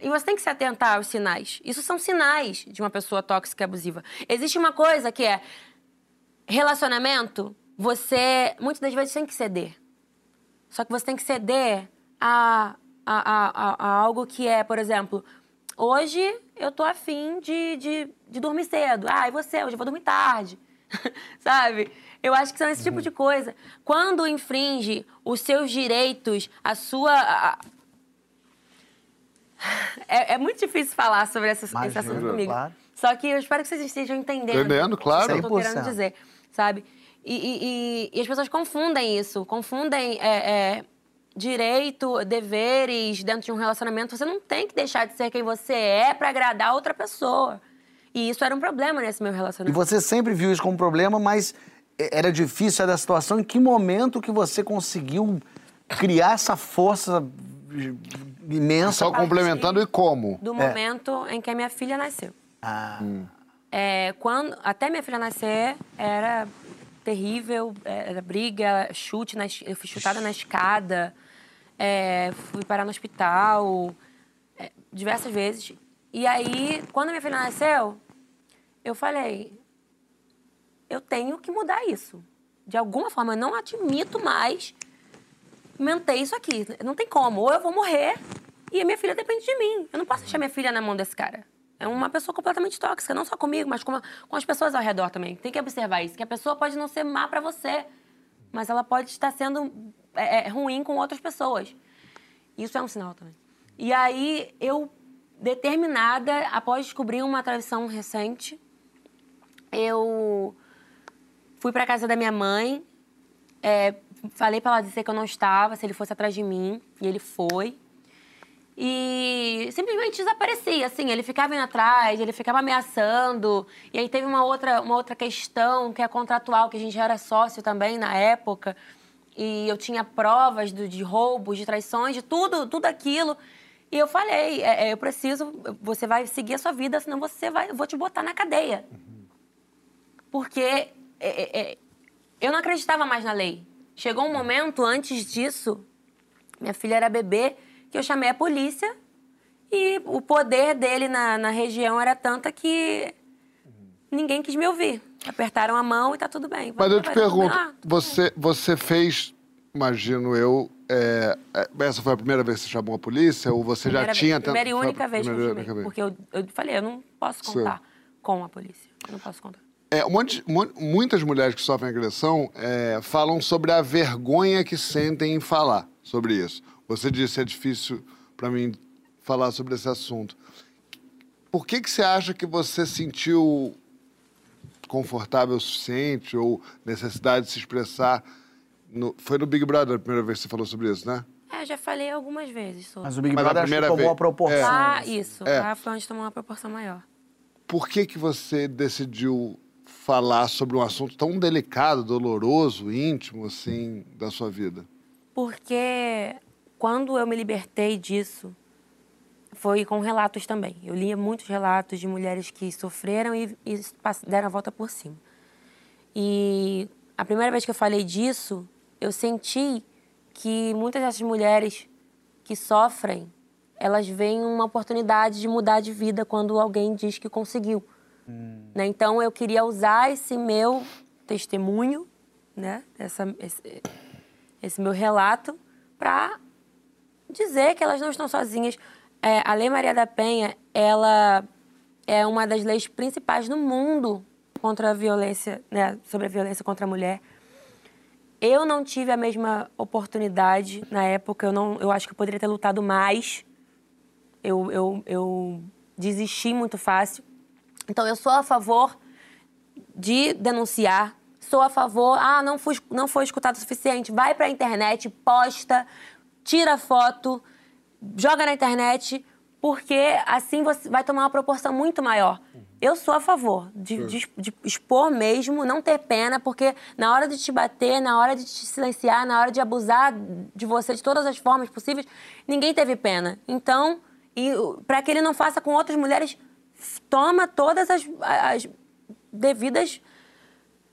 E você tem que se atentar aos sinais. Isso são sinais de uma pessoa tóxica e abusiva. Existe uma coisa que é relacionamento, você muitas das vezes tem que ceder. Só que você tem que ceder a, a, a, a- a algo que é, por exemplo, hoje eu tô afim de, de, de dormir cedo. Ah, e você? Hoje eu vou dormir tarde. Sabe? Eu acho que são esse tipo de coisa. Quando infringe os seus direitos, a sua. a- É, é muito difícil falar sobre essa, esse Imagino, assunto comigo. claro. Só que eu espero que vocês estejam entendendo. Entendendo, claro. O que eu tô 100%. querendo dizer, sabe? E, e- e- e as pessoas confundem isso. Confundem é, é, direito, deveres dentro de um relacionamento. Você não tem que deixar de ser quem você é pra agradar outra pessoa. E isso era um problema nesse meu E relacionamento. você sempre viu isso como problema, mas é, era difícil era a situação. Em que momento que você conseguiu criar essa força imensa? Só complementando e como? Do momento em que a minha filha nasceu. Ah, É, quando, até minha filha nascer, era terrível, era briga, chute, na, eu fui chutada na escada, é, fui parar no hospital é, diversas vezes. E aí, quando minha filha nasceu, eu falei, eu tenho que mudar isso. De alguma forma, eu não admito mais manter isso aqui. Não tem como. Ou eu vou morrer e a minha filha depende de mim. Eu não posso deixar minha filha na mão desse cara. É uma pessoa completamente tóxica, não só comigo, mas com, com as pessoas ao redor também. Tem que observar isso, que a pessoa pode não ser má pra você, mas ela pode estar sendo é, é, ruim com outras pessoas. Isso é um sinal também. E aí, eu, determinada, após descobrir uma traição recente, eu fui para casa da minha mãe, é, falei para ela dizer que eu não estava, se ele fosse atrás de mim, e ele foi. E simplesmente desaparecia, assim, ele ficava indo atrás, ele ficava ameaçando. E aí teve uma outra, uma outra questão que é contratual, que a gente já era sócio também na época. E eu tinha provas do, de roubos, de traições, de tudo, tudo aquilo. E eu falei, é, é, eu preciso, você vai seguir a sua vida, senão você vai, eu vou te botar na cadeia. Porque é, é, é, eu não acreditava mais na lei. Chegou um momento antes disso, minha filha era bebê, que eu chamei a polícia e o poder dele na, na região era tanta que ninguém quis me ouvir. Apertaram a mão e tá tudo bem. Mas eu te pergunto, Ah, você, você fez, imagino eu, é, é, essa foi a primeira vez que você chamou a polícia ou você primeira já vez- tinha... Primeira e foi única vez que eu primeira chamei. Porque eu, eu falei, eu não posso Sim. contar com a polícia. Eu não posso contar. É, um monte- mu- muitas mulheres que sofrem agressão é, falam sobre a vergonha que sentem em falar sobre isso. Você disse é difícil para mim falar sobre esse assunto. Por que, que você acha que você sentiu confortável o suficiente ou necessidade de se expressar? no- foi no Big Brother a primeira vez que você falou sobre isso, né? É, eu já falei algumas vezes sobre. Mas o Big Mas a Brother acho que primeira tomou vez- a proporção. Lá, isso. É. Lá foi onde tomou uma proporção maior. Por que, que você decidiu falar sobre um assunto tão delicado, doloroso, íntimo, assim, da sua vida? Porque quando eu me libertei disso, foi com relatos também. Eu lia muitos relatos de mulheres que sofreram e, e deram a volta por cima. E a primeira vez que eu falei disso, eu senti que muitas dessas mulheres que sofrem, elas veem uma oportunidade de mudar de vida quando alguém diz que conseguiu. Né? Então eu queria usar esse meu testemunho, né? Essa, esse, esse meu relato, para dizer que elas não estão sozinhas. É, a Lei Maria da Penha, ela é uma das leis principais no mundo contra a violência, né, sobre a violência contra a mulher. Eu não tive a mesma oportunidade na época, eu, não, eu acho que eu poderia ter lutado mais. Eu, eu, eu desisti muito fácil. Então, eu sou a favor de denunciar, sou a favor, ah, não, fui, não foi escutado o suficiente, vai pra internet, posta, tira foto, joga na internet, porque assim você vai tomar uma proporção muito maior. Eu sou a favor de, de- de expor mesmo, não ter pena, porque na hora de te bater, na hora de te silenciar, na hora de abusar de você de todas as formas possíveis, ninguém teve pena. Então, para que ele não faça com outras mulheres, toma todas as, as devidas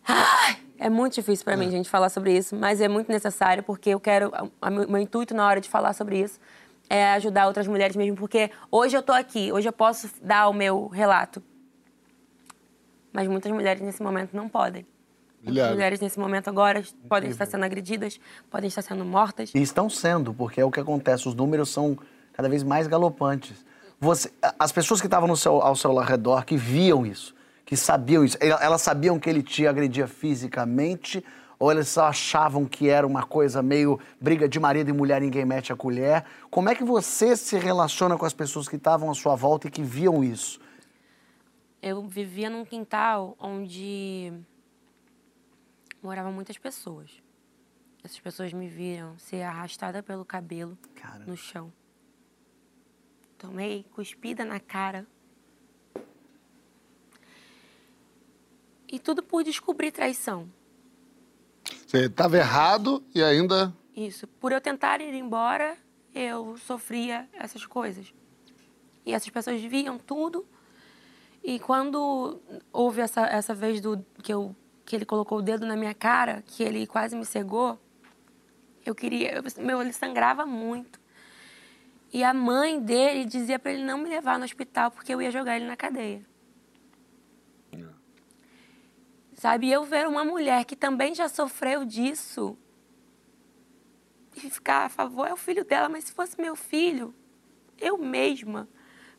Ai, é muito difícil para mim, gente, falar sobre isso, mas é muito necessário porque eu quero. O meu meu intuito na hora de falar sobre isso é ajudar outras mulheres mesmo, porque hoje eu tô aqui, hoje eu posso dar o meu relato. Mas muitas mulheres nesse momento não podem. Milhares. mulheres nesse momento agora podem estar sendo agredidas, podem estar sendo mortas. E estão sendo, porque é o que acontece. Os números são cada vez mais galopantes. Você, as pessoas que estavam seu, ao seu redor, que viam isso, que sabiam isso, el- elas sabiam que ele te agredia fisicamente ou elas só achavam que era uma coisa meio briga de marido e mulher, ninguém mete a colher? Como é que você se relaciona com as pessoas que estavam à sua volta e que viam isso? Eu vivia num quintal onde moravam muitas pessoas. Essas pessoas me viram ser arrastada pelo cabelo Cara. no chão. Tomei cuspida na cara. E tudo por descobrir traição. Você estava errado e ainda. Isso. Por eu tentar ir embora, eu sofria essas coisas. E essas pessoas viam tudo. E quando houve essa, essa vez do, que, eu, que ele colocou o dedo na minha cara, que ele quase me cegou, eu queria. eu- meu olho sangrava muito. E a mãe dele dizia para ele não me levar no hospital porque eu ia jogar ele na cadeia. Sabe, e eu ver uma mulher que também já sofreu disso e ficar a favor é o filho dela, mas se fosse meu filho, eu mesma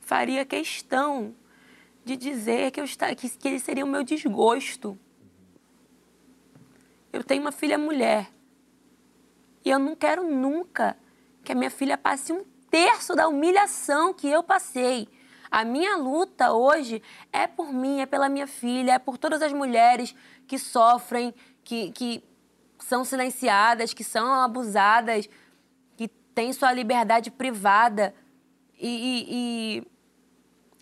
faria questão de dizer que, eu está, que, que ele seria o meu desgosto. Eu tenho uma filha mulher e eu não quero nunca que a minha filha passe um terço da humilhação que eu passei. A minha luta hoje é por mim, é pela minha filha, é por todas as mulheres que sofrem, que, que são silenciadas, que são abusadas, que têm sua liberdade privada. E, e, e,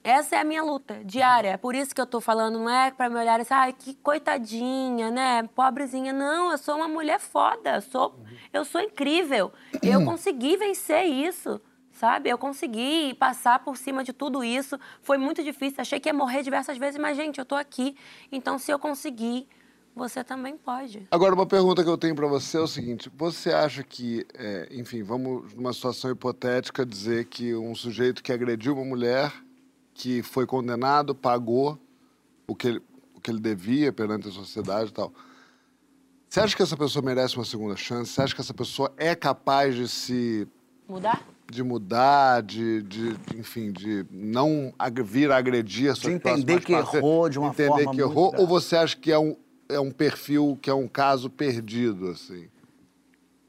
essa é a minha luta diária. É por isso que eu tô falando, não é para me olhar assim, ai, que coitadinha, né? Pobrezinha. Não, eu sou uma mulher foda, eu sou, eu sou incrível. Eu consegui vencer isso sabe? Eu consegui passar por cima de tudo isso. Foi muito difícil. Achei que ia morrer diversas vezes, mas, gente, eu tô aqui. Então, se eu conseguir, você também pode. Agora, uma pergunta que eu tenho para você é o seguinte: você acha que, é, enfim, vamos numa situação hipotética dizer que um sujeito que agrediu uma mulher, que foi condenado, pagou o que ele, o que ele devia perante a sociedade e tal. Você acha que essa pessoa merece uma segunda chance? Você acha que essa pessoa é capaz de se Mudar? De mudar, de, de, enfim, de não ag- vir a agredir a sua De entender que errou de uma entender forma que muito errou, grave. ou você acha que é um, é um perfil, que é um caso perdido, assim?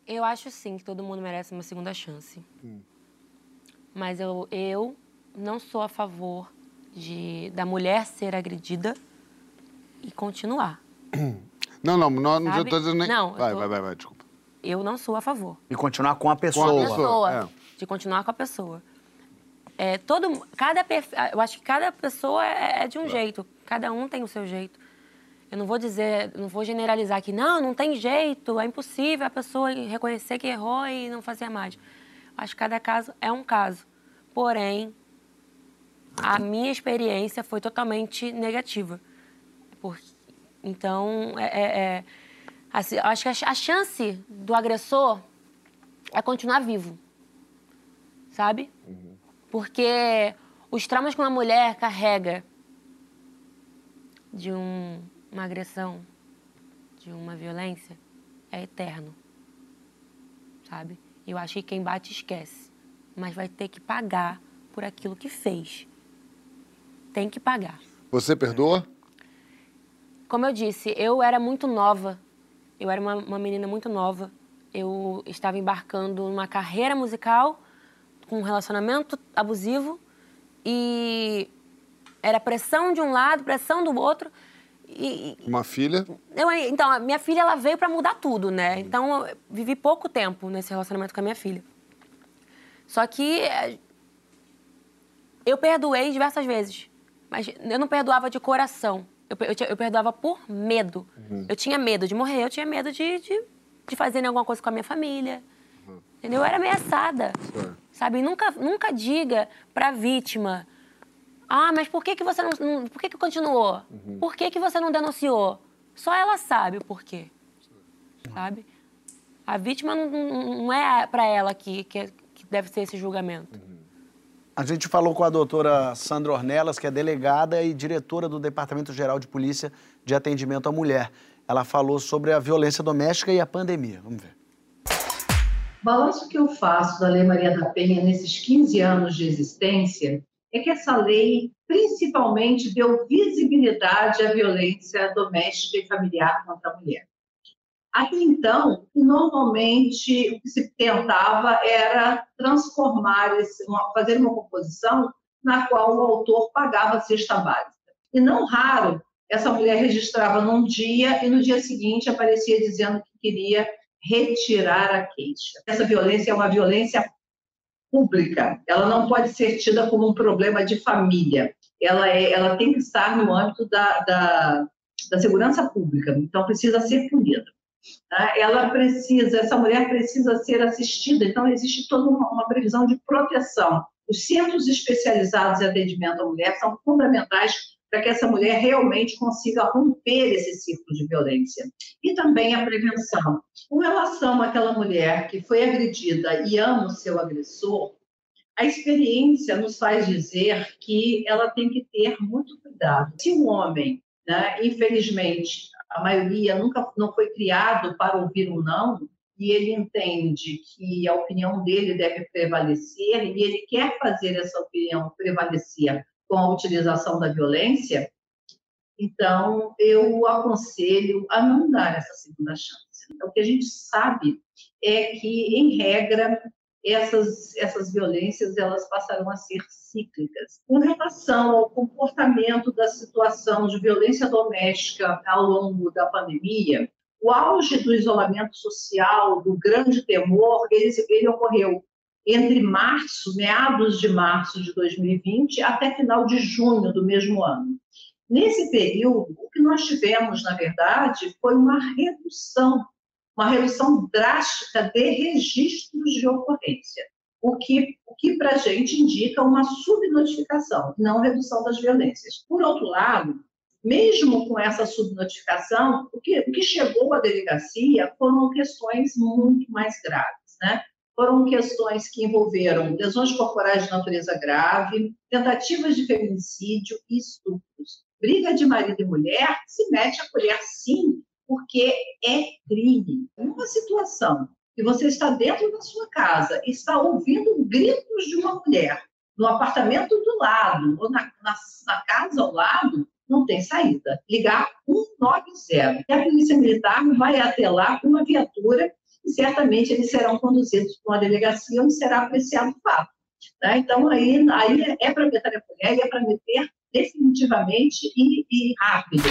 Eu acho sim que todo mundo merece uma segunda chance. Mas eu, eu não sou a favor de da mulher ser agredida e continuar. Não, não, não, não tô dizendo nem... Não, eu vai, tô- vai, vai, vai, desculpa. Eu não sou a favor. E continuar com a Com pessoa. a Pessoa, pessoa. é. De continuar com a pessoa. É, todo, cada perfil, eu acho que cada pessoa é, é de um jeito. Cada um tem o seu jeito. Eu não vou dizer, não vou generalizar que não, não tem jeito, é impossível a pessoa reconhecer que errou e não fazer mais. Acho que cada caso é um caso. Porém, a minha experiência foi totalmente negativa. Por- então, é, é- é- assim, acho que a chance do agressor é continuar vivo, sabe? Porque os traumas que uma mulher carrega de um- uma agressão, de uma violência, é eterno, sabe? Eu acho que quem bate esquece, mas vai ter que pagar por aquilo que fez. Tem que pagar. Você perdoa? Como eu disse, eu era muito nova. Eu era uma, uma menina muito nova. Eu estava embarcando numa carreira musical com um relacionamento abusivo e era pressão de um lado, pressão do outro. E, Uma filha? eu, então, a minha filha ela veio para mudar tudo, né? Então, eu vivi pouco tempo nesse relacionamento com a minha filha. Só que eh, eu perdoei diversas vezes, mas eu não perdoava de coração. Eu, eu, eu perdoava por medo. Eu tinha medo de morrer, eu tinha medo de, de, de fazerem alguma coisa com a minha família. Entendeu? Eu era ameaçada. Sabe? Nunca, nunca diga pra vítima: Ah, mas por que, que você não. não- por que, que continuou? Por que, que você não denunciou? Só ela sabe o porquê. Sabe? A vítima não, não- é pra ela que, que, que deve ser esse julgamento. A gente falou com a doutora Sandra Ornelas, que é delegada e diretora do Departamento Geral de Polícia de Atendimento à Mulher. Ela falou sobre a violência doméstica e a pandemia. Vamos ver. Balanço que eu faço da Lei Maria da Penha nesses 15 anos de existência é que essa lei principalmente deu visibilidade à violência doméstica e familiar contra a mulher. Até então, normalmente o que se tentava era transformar, esse, fazer uma composição na qual o autor pagava a cesta básica. E não raro, essa mulher registrava num dia e no dia seguinte aparecia dizendo que queria retirar a queixa. Essa violência é uma violência pública, ela não pode ser tida como um problema de família, ela, é, ela tem que estar no âmbito da, da, da segurança pública, então precisa ser punida. Tá? Ela precisa, essa mulher precisa ser assistida, então existe toda uma, uma previsão de proteção. Os centros especializados em atendimento à mulher são fundamentais para que essa mulher realmente consiga romper esse ciclo de violência. E também a prevenção. Com relação àquela mulher que foi agredida e ama o seu agressor, a experiência nos faz dizer que ela tem que ter muito cuidado. Se o homem, né, infelizmente, a maioria nunca não foi criado para ouvir um não, e ele entende que a opinião dele deve prevalecer e ele quer fazer essa opinião prevalecer com a utilização da violência, então eu aconselho a não dar essa segunda chance. Então, o que a gente sabe é que, em regra, essas, essas violências elas passarão a ser cíclicas. Com relação ao comportamento da situação de violência doméstica ao longo da pandemia, o auge do isolamento social, do grande temor, ele, ele ocorreu entre março, meados de março de 2020, até final de junho do mesmo ano. Nesse período, o que nós tivemos, na verdade, foi uma redução, uma redução drástica de registros de ocorrência, o que, o que para a gente indica uma subnotificação, não redução das violências. Por outro lado, mesmo com essa subnotificação, o que, o que chegou à delegacia foram questões muito mais graves, né? Foram questões que envolveram lesões corporais de natureza grave, tentativas de feminicídio e estupros. Briga de marido e mulher se mete a colher sim, porque é crime. Uma situação que você está dentro da sua casa e está ouvindo gritos de uma mulher no apartamento do lado ou na, na, na casa ao lado, não tem saída. Ligar 190. E a Polícia Militar vai até lá com uma viatura e certamente eles serão conduzidos para uma delegacia onde será apreciado o fato. Né? Então, aí, aí é para meter a colher e é para meter definitivamente e, e rápido.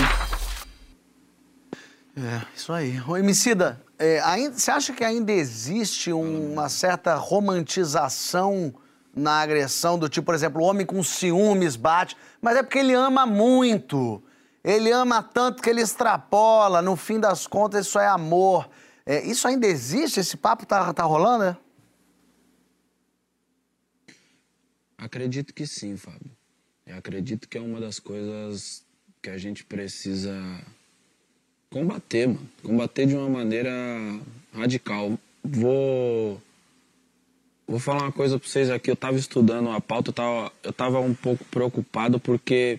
É, isso aí. Ô, Emicida, é, ainda, você acha que ainda existe uma certa romantização na agressão do tipo, por exemplo, o homem com ciúmes bate, mas é porque ele ama muito. Ele ama tanto que ele extrapola, no fim das contas isso é amor. É, isso ainda existe? Esse papo tá, tá rolando, né? Acredito que sim, Fábio. Eu acredito que é uma das coisas que a gente precisa combater, mano. Combater de uma maneira radical. Vou Vou falar uma coisa pra vocês aqui. Eu tava estudando a pauta, eu tava, eu tava um pouco preocupado porque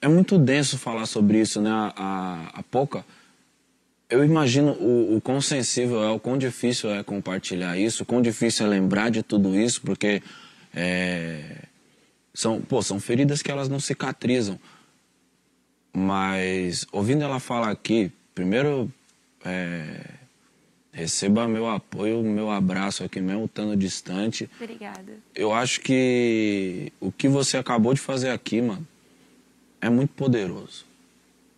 é muito denso falar sobre isso, né? A, a, a pouca. Eu imagino o, o quão sensível é, o quão difícil é compartilhar isso, o quão difícil é lembrar de tudo isso, porque é, são, pô, são feridas que elas não cicatrizam. Mas ouvindo ela falar aqui, primeiro é, Receba meu apoio, meu abraço aqui mesmo, estando distante. Obrigada. Eu acho que o que você acabou de fazer aqui, mano, é muito poderoso.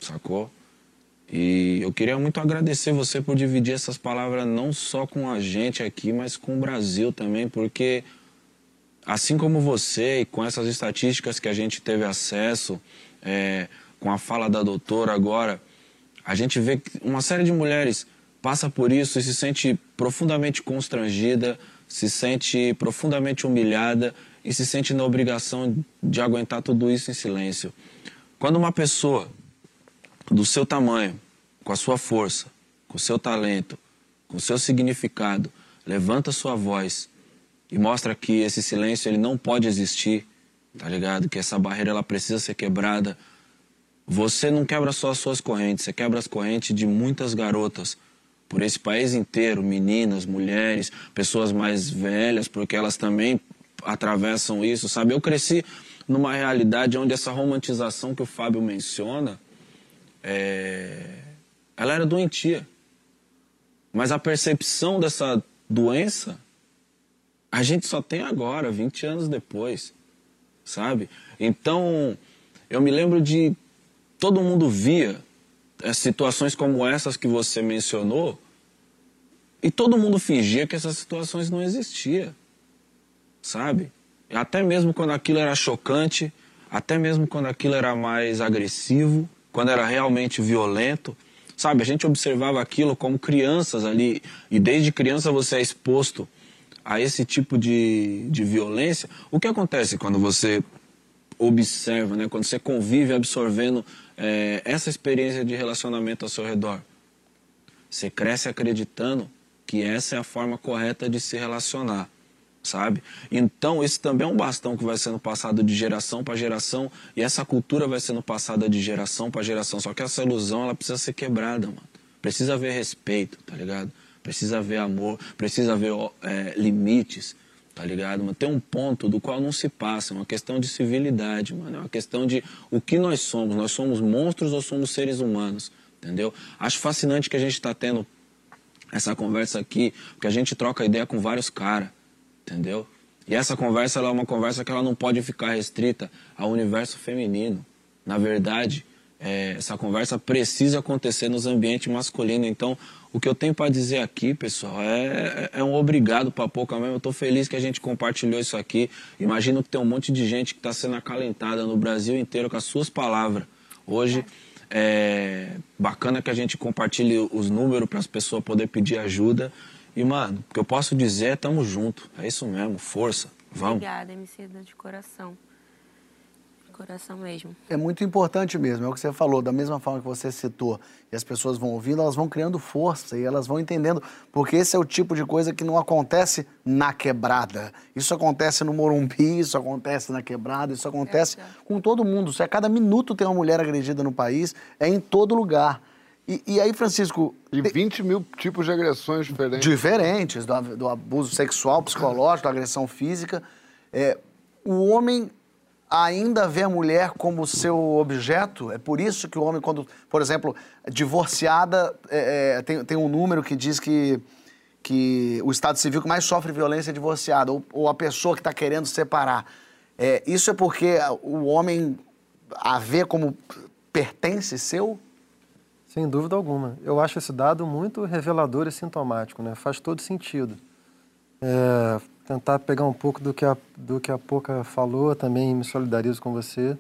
Sacou? E eu queria muito agradecer você por dividir essas palavras não só com a gente aqui, mas com o Brasil também, porque assim como você e com essas estatísticas que a gente teve acesso, é, com a fala da doutora agora, a gente vê uma série de mulheres passa por isso e se sente profundamente constrangida, se sente profundamente humilhada e se sente na obrigação de aguentar tudo isso em silêncio. Quando uma pessoa do seu tamanho, com a sua força, com o seu talento, com o seu significado, levanta sua voz e mostra que esse silêncio ele não pode existir, tá ligado? Que essa barreira ela precisa ser quebrada. Você não quebra só as suas correntes, você quebra as correntes de muitas garotas por esse país inteiro, meninas, mulheres, pessoas mais velhas, porque elas também atravessam isso, sabe? Eu cresci numa realidade onde essa romantização que o Fábio menciona, é... ela era doentia. Mas a percepção dessa doença, a gente só tem agora, 20 anos depois, sabe? Então, eu me lembro de todo mundo via é, situações como essas que você mencionou, e todo mundo fingia que essas situações não existiam, sabe? Até mesmo quando aquilo era chocante, até mesmo quando aquilo era mais agressivo, quando era realmente violento, sabe? A gente observava aquilo como crianças ali, e desde criança você é exposto a esse tipo de, de violência. O que acontece quando você observa, né? quando você convive absorvendo é, essa experiência de relacionamento ao seu redor. Você cresce acreditando que essa é a forma correta de se relacionar, sabe? Então, esse também é um bastão que vai sendo passado de geração para geração e essa cultura vai sendo passada de geração para geração. Só que essa ilusão, ela precisa ser quebrada, mano. Precisa haver respeito, tá ligado? Precisa haver amor, precisa haver é, limites tá ligado? Mas tem um ponto do qual não se passa, é uma questão de civilidade, mano. É uma questão de o que nós somos. Nós somos monstros ou somos seres humanos, entendeu? Acho fascinante que a gente está tendo essa conversa aqui, porque a gente troca ideia com vários caras, entendeu? E essa conversa é uma conversa que ela não pode ficar restrita ao universo feminino. Na verdade, é, essa conversa precisa acontecer nos ambientes masculinos. Então, o que eu tenho para dizer aqui, pessoal, é, é um obrigado para pouca mesmo. Eu estou feliz que a gente compartilhou isso aqui. Imagino que tem um monte de gente que está sendo acalentada no Brasil inteiro com as suas palavras. Hoje, é bacana que a gente compartilhe os números para as pessoas poderem pedir ajuda. E, mano, o que eu posso dizer é tamo junto. É isso mesmo, força. Vamos. Obrigada, MC de coração. De coração mesmo. É muito importante mesmo, é o que você falou, da mesma forma que você citou, e as pessoas vão ouvindo, elas vão criando força e elas vão entendendo, porque esse é o tipo de coisa que não acontece na quebrada. Isso acontece no Morumbi, isso acontece na quebrada, isso acontece É, com todo mundo. Se a cada minuto tem uma mulher agredida no país, é em todo lugar. E, e aí, Francisco, E 20 mil tipos de agressões diferentes. diferentes do, do abuso sexual, psicológico, da agressão física. É, o homem ainda vê a mulher como seu objeto. É por isso que o homem, quando, por exemplo, divorciada, é, é, tem, tem um número que diz que, que o Estado Civil que mais sofre violência é divorciada, ou, ou a pessoa que está querendo separar. É, isso é porque o homem a vê como pertence seu? Sem dúvida alguma. Eu acho esse dado muito revelador e sintomático, né? Faz todo sentido. É, tentar pegar um pouco do que a, do que a Poca falou, também me solidarizo com você.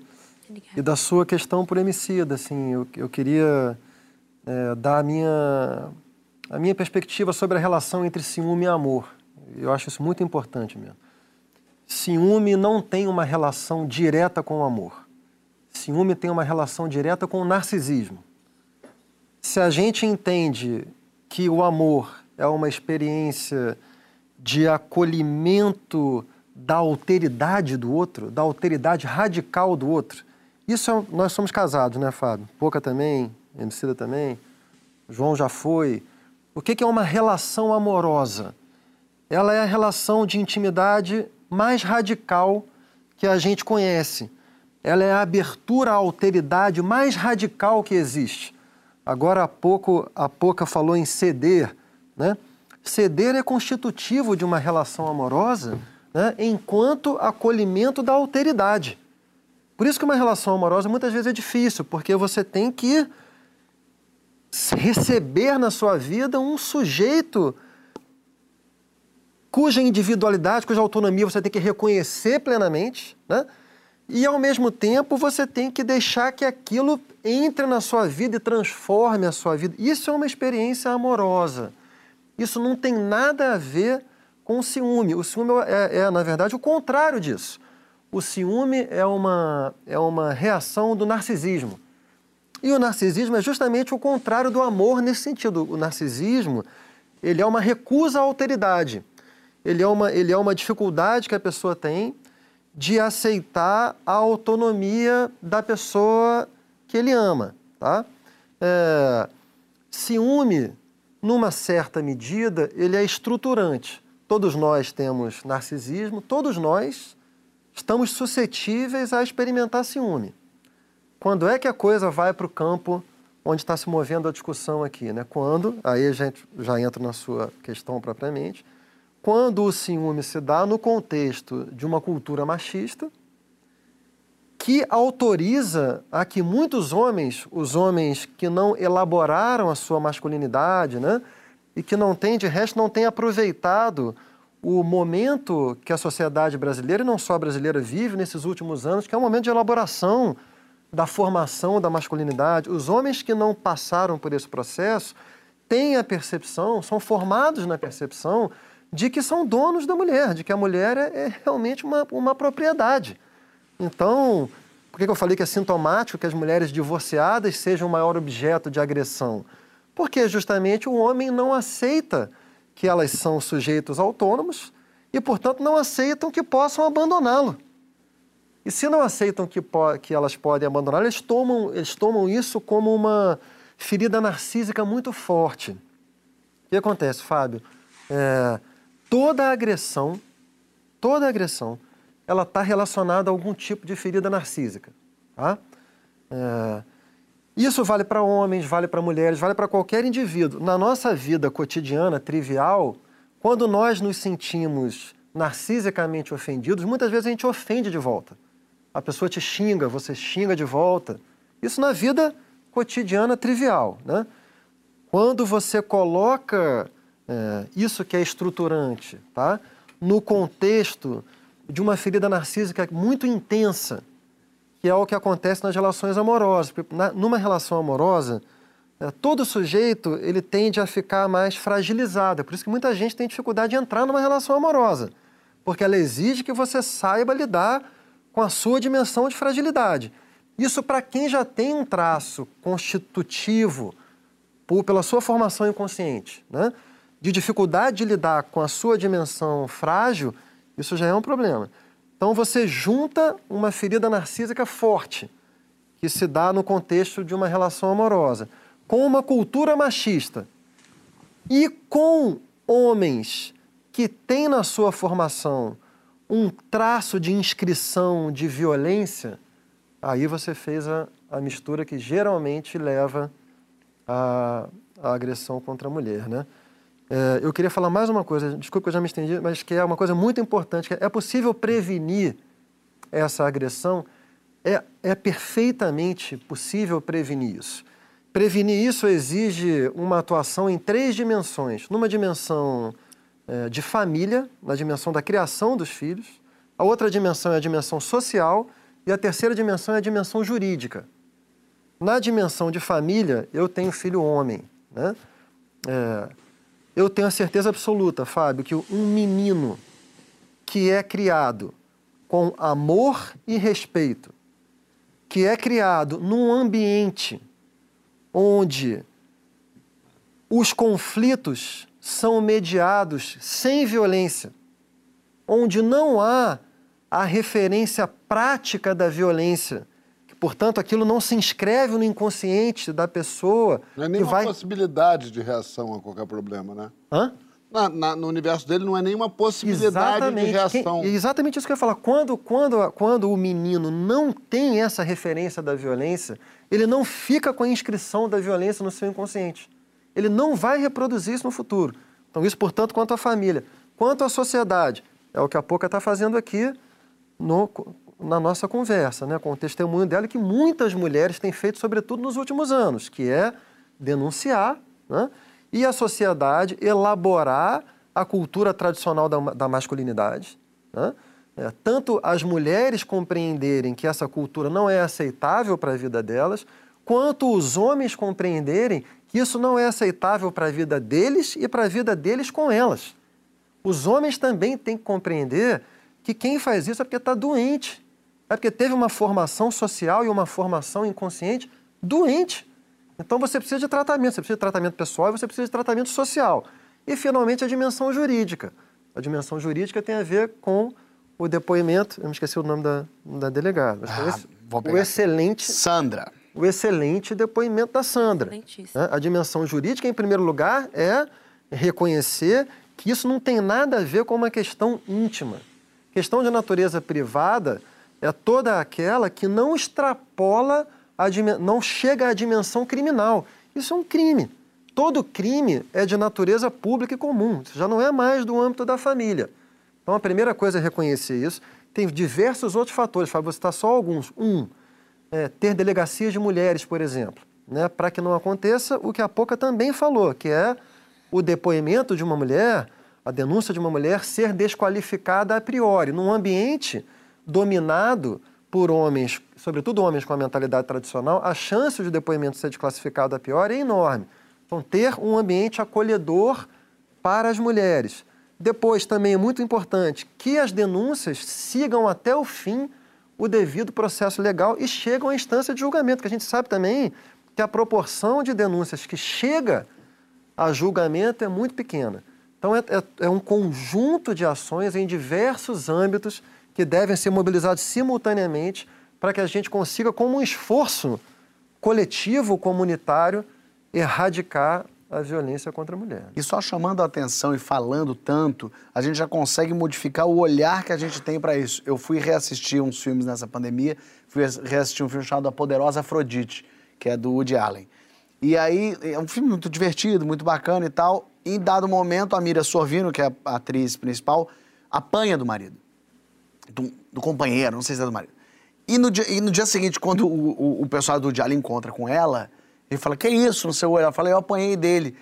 E da sua questão por homicida, assim, eu, eu queria é, dar a minha, a minha perspectiva sobre a relação entre ciúme e amor. Eu acho isso muito importante mesmo. Ciúme não tem uma relação direta com o amor. Ciúme tem uma relação direta com o narcisismo. Se a gente entende que o amor é uma experiência de acolhimento da alteridade do outro, da alteridade radical do outro, isso é, nós somos casados, né, Fábio? Pouca também, Emicida também, João já foi. O que é uma relação amorosa? Ela é a relação de intimidade mais radical que a gente conhece. Ela é a abertura à alteridade mais radical que existe. Agora há pouco a Poca falou em ceder, né? Ceder é constitutivo de uma relação amorosa, né? enquanto acolhimento da alteridade. Por isso que uma relação amorosa muitas vezes é difícil, porque você tem que receber na sua vida um sujeito cuja individualidade, cuja autonomia você tem que reconhecer plenamente, né? E ao mesmo tempo você tem que deixar que aquilo entre na sua vida e transforme a sua vida. Isso é uma experiência amorosa. Isso não tem nada a ver com ciúme. O ciúme é, é na verdade, o contrário disso. O ciúme é uma, é uma reação do narcisismo. E o narcisismo é justamente o contrário do amor nesse sentido. O narcisismo ele é uma recusa à alteridade. Ele é uma, ele é uma dificuldade que a pessoa tem de aceitar a autonomia da pessoa que ele ama. Tá? É, ciúme, numa certa medida, ele é estruturante. Todos nós temos narcisismo, todos nós estamos suscetíveis a experimentar ciúme. Quando é que a coisa vai para o campo onde está se movendo a discussão aqui? Né? Quando, aí a gente já entra na sua questão propriamente, quando o ciúme se dá no contexto de uma cultura machista que autoriza a que muitos homens, os homens que não elaboraram a sua masculinidade, né, e que não têm, de resto, não têm aproveitado o momento que a sociedade brasileira, e não só a brasileira, vive nesses últimos anos, que é um momento de elaboração da formação da masculinidade. Os homens que não passaram por esse processo têm a percepção, são formados na percepção de que são donos da mulher, de que a mulher é, é realmente uma, uma propriedade. Então, por que eu falei que é sintomático que as mulheres divorciadas sejam o maior objeto de agressão? Porque justamente o homem não aceita que elas são sujeitos autônomos e, portanto, não aceitam que possam abandoná-lo. E se não aceitam que, que elas podem abandonar, eles tomam, eles tomam isso como uma ferida narcísica muito forte. O que acontece, Fábio? É, toda agressão, toda agressão, ela está relacionada a algum tipo de ferida narcísica. Tá? É, Isso vale para homens, vale para mulheres, vale para qualquer indivíduo. Na nossa vida cotidiana, trivial, quando nós nos sentimos narcisicamente ofendidos, muitas vezes a gente ofende de volta. A pessoa te xinga, você xinga de volta. Isso na vida cotidiana trivial. Né? Quando você coloca é, isso que é estruturante tá? no contexto de uma ferida narcísica muito intensa, que é o que acontece nas relações amorosas. Na, numa relação amorosa, é, todo sujeito ele tende a ficar mais fragilizado. É por isso que muita gente tem dificuldade de entrar numa relação amorosa, porque ela exige que você saiba lidar com a sua dimensão de fragilidade. Isso para quem já tem um traço constitutivo por, pela sua formação inconsciente, né? De dificuldade de lidar com a sua dimensão frágil, isso já é um problema. Então você junta uma ferida narcísica forte, que se dá no contexto de uma relação amorosa, com uma cultura machista e com homens que têm na sua formação um traço de inscrição de violência, aí você fez a, a mistura que geralmente leva à, à agressão contra a mulher, né? É, eu queria falar mais uma coisa, desculpa que eu já me estendi, mas que é uma coisa muito importante, é, é possível prevenir essa agressão? É, é perfeitamente possível prevenir isso. Prevenir isso exige uma atuação em três dimensões. Numa dimensão é, de família, na dimensão da criação dos filhos, a outra dimensão é a dimensão social e a terceira dimensão é a dimensão jurídica. Na dimensão de família, eu tenho filho homem, né? É, eu tenho a certeza absoluta, Fábio, que um menino que é criado com amor e respeito, que é criado num ambiente onde os conflitos são mediados sem violência, onde não há a referência prática da violência Portanto, aquilo não se inscreve no inconsciente da pessoa. Não é nenhuma vai... possibilidade de reação a qualquer problema, né? Hã? Na, na, no universo dele não é nenhuma possibilidade exatamente. de reação. Quem, exatamente isso que eu ia falar. Quando, quando, quando o menino não tem essa referência da violência, ele não fica com a inscrição da violência no seu inconsciente. Ele não vai reproduzir isso no futuro. Então, isso, portanto, quanto à família. Quanto à sociedade, é o que a Poca está fazendo aqui no, na nossa conversa, né, com o testemunho dela, que muitas mulheres têm feito, sobretudo nos últimos anos, que é denunciar né, e a sociedade elaborar a cultura tradicional da, da masculinidade. Né, é, tanto as mulheres compreenderem que essa cultura não é aceitável para a vida delas, quanto os homens compreenderem que isso não é aceitável para a vida deles e para a vida deles com elas. Os homens também têm que compreender que quem faz isso é porque está doente, é porque teve uma formação social e uma formação inconsciente doente. Então você precisa de tratamento, você precisa de tratamento pessoal e você precisa de tratamento social. E finalmente a dimensão jurídica. A dimensão jurídica tem a ver com o depoimento, eu me esqueci o nome da, da delegada, mas ah, o excelente Sandra. O excelente depoimento da Sandra. Né? A dimensão jurídica, em primeiro lugar, é reconhecer que isso não tem nada a ver com uma questão íntima. Questão de natureza privada é toda aquela que não extrapola, a, não chega à dimensão criminal. Isso é um crime. Todo crime é de natureza pública e comum, isso já não é mais do âmbito da família. Então a primeira coisa é reconhecer isso. Tem diversos outros fatores, Fábio, você citar só alguns. Um, é, ter delegacias de mulheres, por exemplo, né, para que não aconteça o que a Pouca também falou, que é o depoimento de uma mulher, a denúncia de uma mulher ser desqualificada a priori, num ambiente dominado por homens, sobretudo homens com a mentalidade tradicional, a chance de depoimento ser desclassificado a pior é enorme. Então, ter um ambiente acolhedor para as mulheres. Depois, também é muito importante que as denúncias sigam até o fim o devido processo legal e chegam à instância de julgamento, que a gente sabe também que a proporção de denúncias que chega a julgamento é muito pequena. Então, é, é, é um conjunto de ações em diversos âmbitos que devem ser mobilizados simultaneamente para que a gente consiga, como um esforço coletivo, comunitário, erradicar a violência contra a mulher. E só chamando a atenção e falando tanto, a gente já consegue modificar o olhar que a gente tem para isso. Eu fui reassistir uns filmes nessa pandemia, fui reassistir um filme chamado A Poderosa Afrodite, que é do Woody Allen. E aí, é um filme muito divertido, muito bacana e tal. E em dado momento, a Mira Sorvino, que é a atriz principal, apanha do marido. Do, do companheiro, não sei se é do marido. E no dia, e no dia seguinte, quando o, o, o pessoal do Allen encontra com ela, ele fala, que isso no seu olho? Ela fala, eu apanhei dele.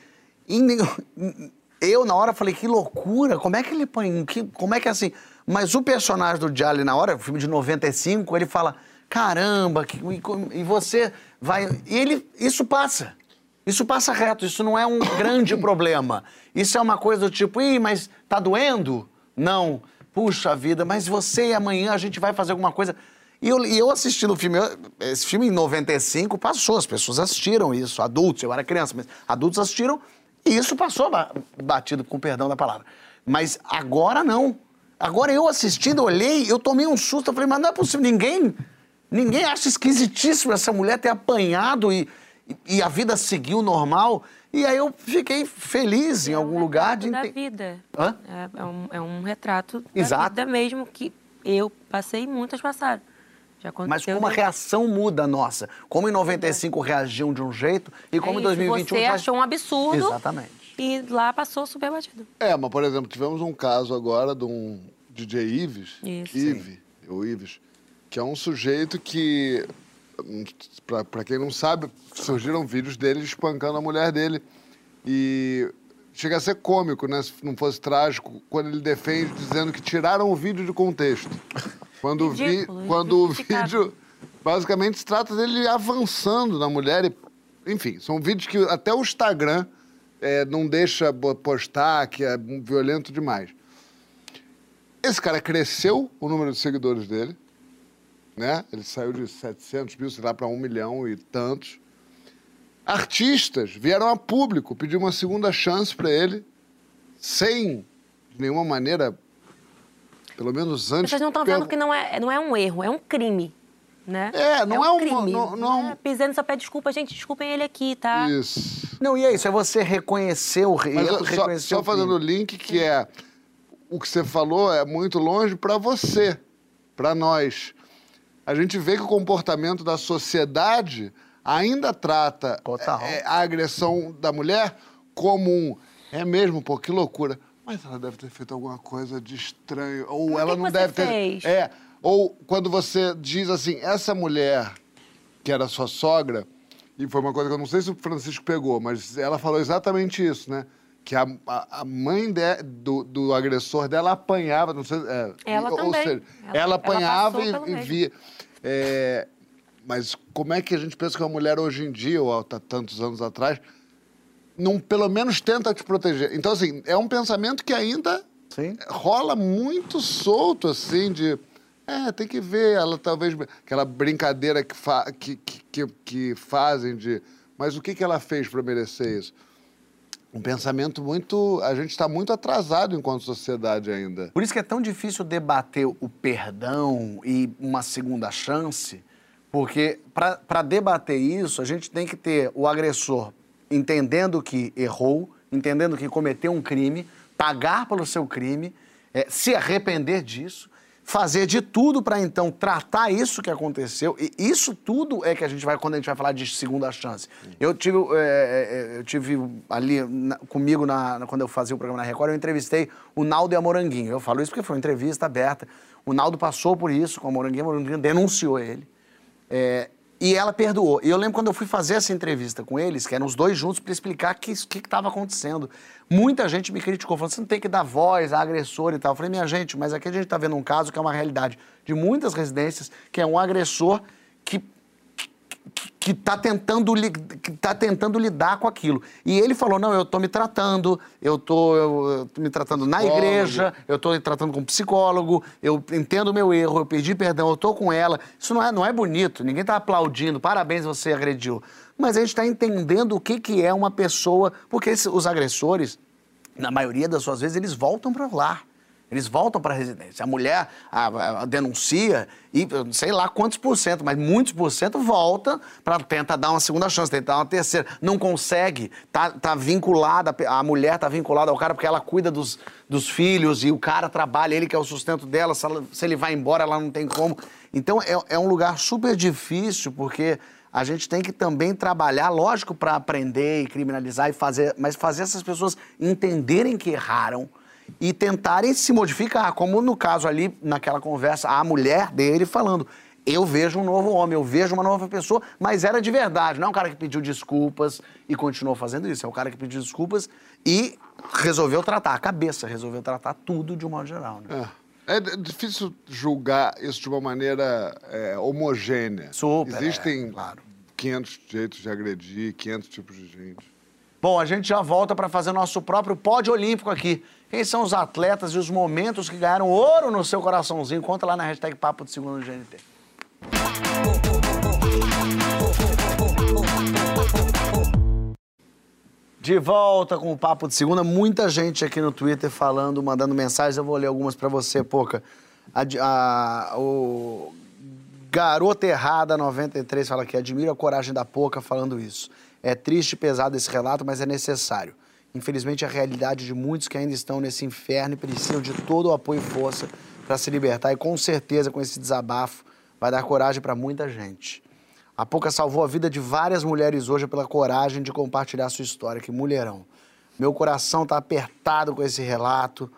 E eu, na hora, falei, que loucura, como é que ele apanhou? Que, como é que é assim? Mas o personagem do Jalen, na hora, filme de 95, ele fala, caramba, que, e, e você vai... E ele, isso passa. Isso passa reto, isso não é um grande problema. Isso é uma coisa do tipo, ih, mas tá doendo? Não. Puxa vida, mas você e amanhã a gente vai fazer alguma coisa. E eu, e eu assistindo o filme, esse filme em 95 passou, as pessoas assistiram isso, adultos, eu era criança, mas adultos assistiram e isso passou batido, com perdão da palavra. Mas agora não. Agora eu assistindo, olhei, eu tomei um susto, eu falei, mas não é possível, ninguém, ninguém acha esquisitíssimo essa mulher ter apanhado e, e a vida seguiu normal. E aí eu fiquei feliz em é algum um lugar de da vida. Hã? É, é um, é um retrato Exato. da vida mesmo que eu passei e muitas passaram. Já Mas aconteceu. como a de- reação muda a nossa. Como em 95 reagiam de um jeito e como É em isso, 2021 Você faz- achou um absurdo. Exatamente. E lá passou super batido. É, mas, por exemplo, tivemos um caso agora de um DJ Ives, Isso. Ive, ou Ives, que é um sujeito que, pra quem não sabe, surgiram vídeos dele espancando a mulher dele. E chega a ser cômico, né? Se não fosse trágico, quando ele defende dizendo que tiraram o vídeo de contexto. Quando, o vi, Ridículo, quando o vídeo, basicamente, se trata dele avançando na mulher. E, enfim, são vídeos que até o Instagram é, não deixa postar, que é violento demais. Esse cara cresceu o número de seguidores dele, né? Ele saiu de 700 mil, sei lá, para um milhão e tantos. Artistas vieram a público pedir uma segunda chance para ele, sem de nenhuma maneira, pelo menos antes. Vocês não estão vendo que não é, não é um erro, é um crime. Né? É, não é um- crime. não- não- é pisando só pede desculpa, gente, desculpem ele aqui, tá? Isso. Não, e é isso, é você reconhecer o ó, só, reconhecer só o fazendo o link que é o que você falou é muito longe para você, para nós. A gente vê que o comportamento da sociedade ainda trata Total. é, a agressão da mulher como um é mesmo, pô, que loucura. Mas ela deve ter feito alguma coisa de estranho ou Mas ela que não que você deve ter fez? É, ou quando você diz assim, essa mulher que era sua sogra, e foi uma coisa que eu não sei se o Francisco pegou, mas ela falou exatamente isso, né? Que a, a, a mãe de- do, do agressor dela apanhava, não sei. é, Ela ou também. seja, Ela- ela, ela apanhava pelo e, e mesmo. via. É, mas como é que a gente pensa que uma mulher hoje em dia, ou há tantos anos atrás, não pelo menos tenta te proteger? Então, assim, é um pensamento que ainda Sim. rola muito solto, assim, de. É, tem que ver, ela talvez. Aquela brincadeira que, fa, que, que, que, que fazem de. Mas o que, que ela fez para merecer isso? Um pensamento muito. A gente está muito atrasado enquanto sociedade ainda. Por isso que é tão difícil debater o perdão e uma segunda chance, porque para debater isso, a gente tem que ter o agressor entendendo que errou, entendendo que cometeu um crime, pagar pelo seu crime, eh, se arrepender disso, fazer de tudo para então tratar isso que aconteceu. E isso tudo é que a gente vai, quando a gente vai falar de segunda chance. Eu tive, eh, eu tive ali na- comigo, na- quando eu fazia o programa na Record, eu entrevistei o Naldo e a Moranguinho. Eu falo isso porque foi uma entrevista aberta. O Naldo passou por isso com a Moranguinho, a Moranguinho denunciou ele. É, e ela perdoou. E eu lembro quando eu fui fazer essa entrevista com eles, que eram os dois juntos, para explicar o que estava acontecendo. Muita gente me criticou, falando: você não tem que dar voz a agressor e tal. Eu falei: minha gente, mas aqui a gente está vendo um caso que é uma realidade de muitas residências, que é um agressor que que está tentando, que tá tentando lidar com aquilo. E ele falou: não, eu estou me tratando, eu estou me tratando na Psicólogo. igreja, eu estou me tratando com psicólogo, eu entendo o meu erro, eu pedi perdão, eu estou com ela. Isso não é, não é bonito, ninguém está aplaudindo, parabéns, você agrediu. Mas a gente está entendendo o que, que é uma pessoa, porque os agressores, na maioria das suas vezes, eles voltam para o lar. Eles voltam para a residência. A mulher a- a- denuncia e sei lá quantos por cento, mas muitos por cento volta para tentar dar uma segunda chance, tentar dar uma terceira. Não consegue, tá, tá vinculada, a mulher tá vinculada ao cara porque ela cuida dos, dos filhos e o cara trabalha, ele que é o sustento dela. Se, ela- se ele vai embora, ela não tem como. Então é, é um lugar super difícil porque a gente tem que também trabalhar, lógico, para aprender e criminalizar e fazer, mas fazer essas pessoas entenderem que erraram e tentarem se modificar, como no caso ali, naquela conversa, a mulher dele falando, eu vejo um novo homem, eu vejo uma nova pessoa, mas era de verdade, não é um cara que pediu desculpas e continuou fazendo isso, é um cara que pediu desculpas e resolveu tratar a cabeça, resolveu tratar tudo de um modo geral. Né? É. É difícil julgar isso de uma maneira é, homogênea. Super, Existem é, claro. 500 jeitos de agredir, 500 tipos de gente. Bom, a gente já volta para fazer nosso próprio pódio olímpico aqui. Quem são os atletas e os momentos que ganharam ouro no seu coraçãozinho? Conta lá na hashtag Papo de Segundo GNT. De volta com o Papo de Segunda. Muita gente aqui no Twitter falando, mandando mensagens. Eu vou ler algumas para você, Poca. A, a- o Garota Errada 93 fala que admira a coragem da Poca falando isso. É triste e pesado esse relato, mas é necessário. Infelizmente, a realidade de muitos que ainda estão nesse inferno e precisam de todo o apoio e força para se libertar. E com certeza, com esse desabafo, vai dar coragem para muita gente. A Poca salvou a vida de várias mulheres hoje pela coragem de compartilhar sua história. Que mulherão. Meu coração está apertado com esse relato.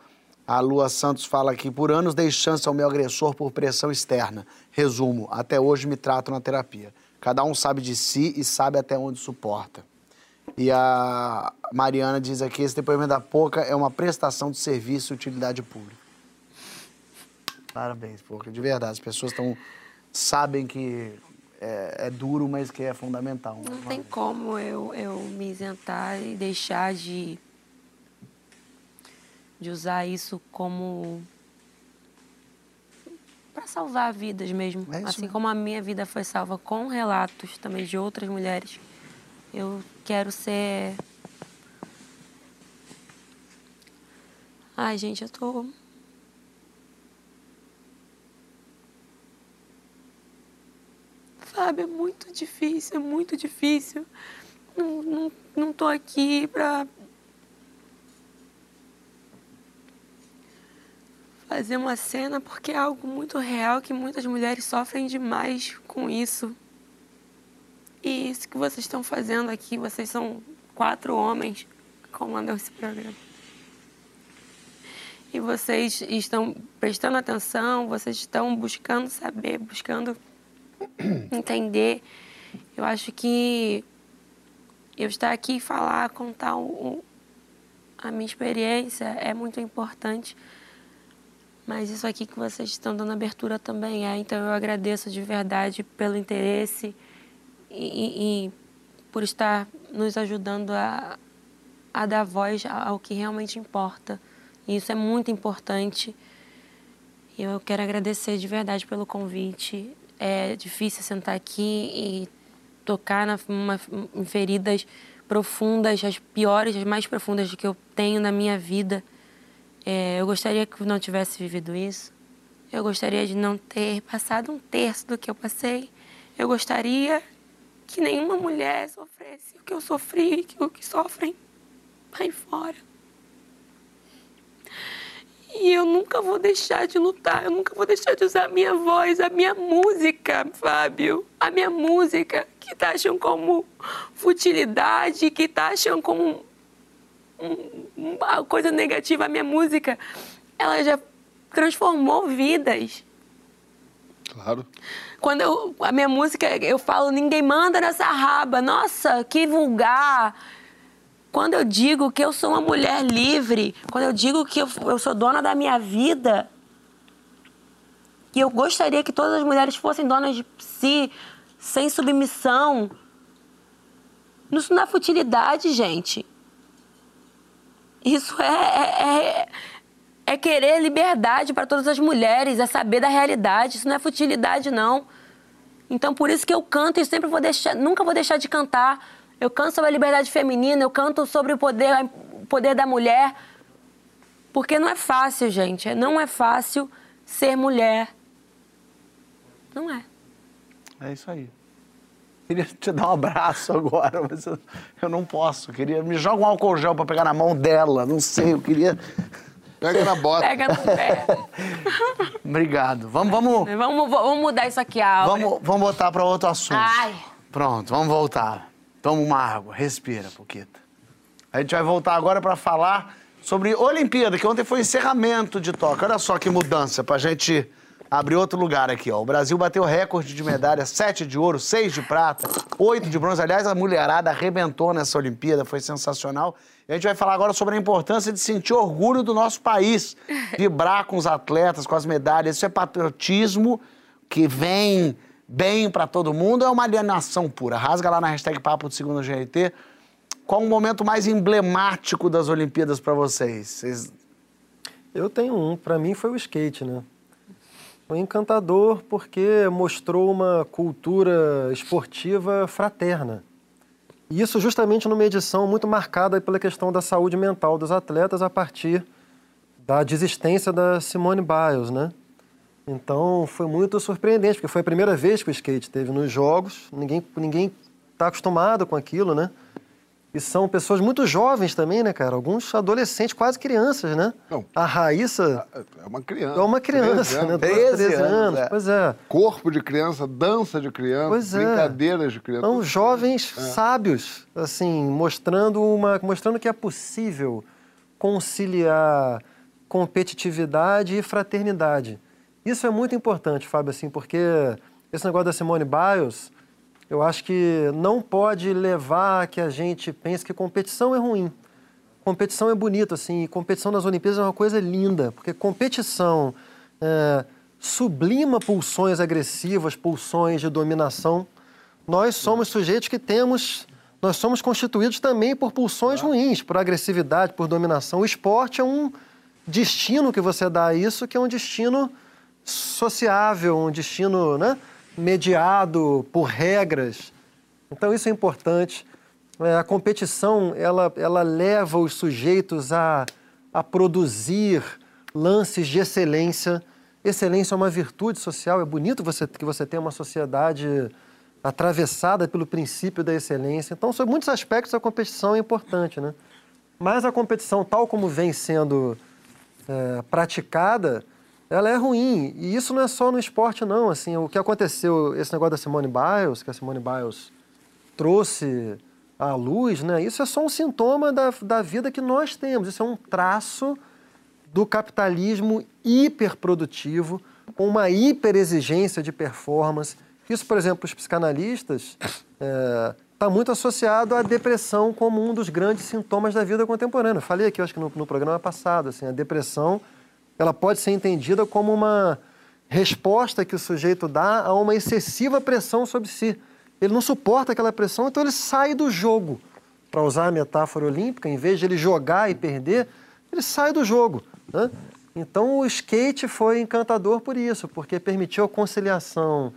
A Lua Santos fala aqui, por anos dei chance ao meu agressor por pressão externa. Resumo, até hoje me trato na terapia. Cada um sabe de si e sabe até onde suporta. E a Mariana diz aqui, esse depoimento da Poca é uma prestação de serviço e utilidade pública. Parabéns, Poca, de verdade. As pessoas estão sabem que é, é duro, mas que é fundamental. Não tem como eu, eu me isentar e deixar de, de usar isso como. para salvar vidas mesmo. É assim como a minha vida foi salva com relatos também de outras mulheres, eu quero ser. Ai, gente, eu tô. Sabe, é muito difícil, é muito difícil. Não, não, não tô aqui pra. fazer uma cena porque é algo muito real que muitas mulheres sofrem demais com isso. E isso que vocês estão fazendo aqui, vocês são quatro homens que comandam esse programa. E vocês estão prestando atenção, vocês estão buscando saber, buscando entender. Eu acho que eu estar aqui e falar, contar o- a minha experiência é muito importante. Mas isso aqui que vocês estão dando abertura também é. Então eu agradeço de verdade pelo interesse e, e- por estar nos ajudando a, a dar voz ao que realmente importa. E isso é muito importante. E eu quero agradecer de verdade pelo convite. É difícil sentar aqui e tocar na, uma- em feridas profundas, as piores, as mais profundas que eu tenho na minha vida. É, eu gostaria que não tivesse vivido isso. Eu gostaria de não ter passado um terço do que eu passei. Eu gostaria que nenhuma mulher sofresse o que eu sofri, que o que sofrem aí fora. E eu nunca vou deixar de lutar, eu nunca vou deixar de usar a minha voz, a minha música, Fábio. A minha música, que taxam como futilidade, que taxam como um- uma coisa negativa. A minha música, ela já transformou vidas. Claro. Quando eu, a minha música, eu falo, ninguém manda nessa raba. Nossa, que vulgar. Quando eu digo que eu sou uma mulher livre, quando eu digo que eu, eu sou dona da minha vida, que eu gostaria que todas as mulheres fossem donas de si, sem submissão. Isso não é futilidade, gente. Isso é, é, é, é querer liberdade para todas as mulheres, é saber da realidade. Isso não é futilidade, não. Então, por isso que eu canto e sempre vou deixar, nunca vou deixar de cantar. Eu canto sobre a liberdade feminina, eu canto sobre o poder, o poder da mulher. Porque não é fácil, gente. Não é fácil ser mulher. Não é. É isso aí. Queria te dar um abraço agora, mas eu, eu não posso. Queria me joga um álcool gel pra pegar na mão dela. Não sei, eu queria. Pega na bota. Pega no pé. Obrigado. Vamos, vamos, vamos, vamos mudar isso aqui, Álvaro. vamos, vamos botar pra outro assunto. Ai. Pronto, vamos voltar. Toma uma água, respira, Puquita. A gente vai voltar agora para falar sobre Olimpíada, que ontem foi encerramento de Tóquio. Olha só que mudança pra gente abrir outro lugar aqui, ó. O Brasil bateu recorde de medalhas, sete de ouro, seis de prata, oito de bronze. Aliás, a mulherada arrebentou nessa Olimpíada, foi sensacional. E a gente vai falar agora sobre a importância de sentir orgulho do nosso país, vibrar com os atletas, com as medalhas. Isso é patriotismo que vem bem para todo mundo, é uma alienação pura. Rasga lá na hashtag Papo do Segundo GRT. Qual o momento mais emblemático das Olimpíadas para vocês? Vocês Eu tenho um, para mim foi o skate, né? Encantador porque mostrou uma cultura esportiva fraterna. E isso justamente numa edição muito marcada pela questão da saúde mental dos atletas a partir da desistência da Simone Biles, né? Então foi muito surpreendente, porque foi a primeira vez que o skate teve nos jogos, ninguém ninguém está acostumado com aquilo, né? E são pessoas muito jovens também, né, cara? Alguns adolescentes, quase crianças, né? Não. A Raíssa É uma criança. é uma 13 criança, anos. né? 13 12, 13 anos, anos. é. Pois é. Corpo de criança, dança de criança, Pois é. brincadeiras de criança. São jovens É. sábios, assim, mostrando, uma, mostrando que é possível conciliar competitividade e fraternidade. Isso é muito importante, Fábio, assim, porque esse negócio da Simone Biles, eu acho que não pode levar a que a gente pense que competição é ruim. Competição é bonito, assim, competição nas Olimpíadas é uma coisa linda, porque competição é, sublima pulsões agressivas, pulsões de dominação. Nós somos sujeitos que temos, nós somos constituídos também por pulsões ruins, por agressividade, por dominação. O esporte é um destino que você dá a isso, que é um destino sociável, um destino né, mediado por regras. Então isso é importante. É, a competição ela, ela leva os sujeitos a, a produzir lances de excelência. Excelência é uma virtude social. É bonito você, que você tenha uma sociedade atravessada pelo princípio da excelência. Então, sobre muitos aspectos, a competição é importante, né? Mas a competição, tal como vem sendo é, praticada, ela é ruim. E isso não é só no esporte, não. Assim, o que aconteceu, esse negócio da Simone Biles, que a Simone Biles trouxe à luz, né? Isso é só um sintoma da, da vida que nós temos. Isso é um traço do capitalismo hiperprodutivo, com uma hiperexigência de performance. Isso, por exemplo, os psicanalistas está muito associado à depressão como um dos grandes sintomas da vida contemporânea. Falei aqui, acho que no, no programa passado, assim, a depressão ela pode ser entendida como uma resposta que o sujeito dá a uma excessiva pressão sobre si. Ele não suporta aquela pressão, então ele sai do jogo. Para usar a metáfora olímpica, em vez de ele jogar e perder, ele sai do jogo. Né? Então o skate foi encantador por isso, porque permitiu a conciliação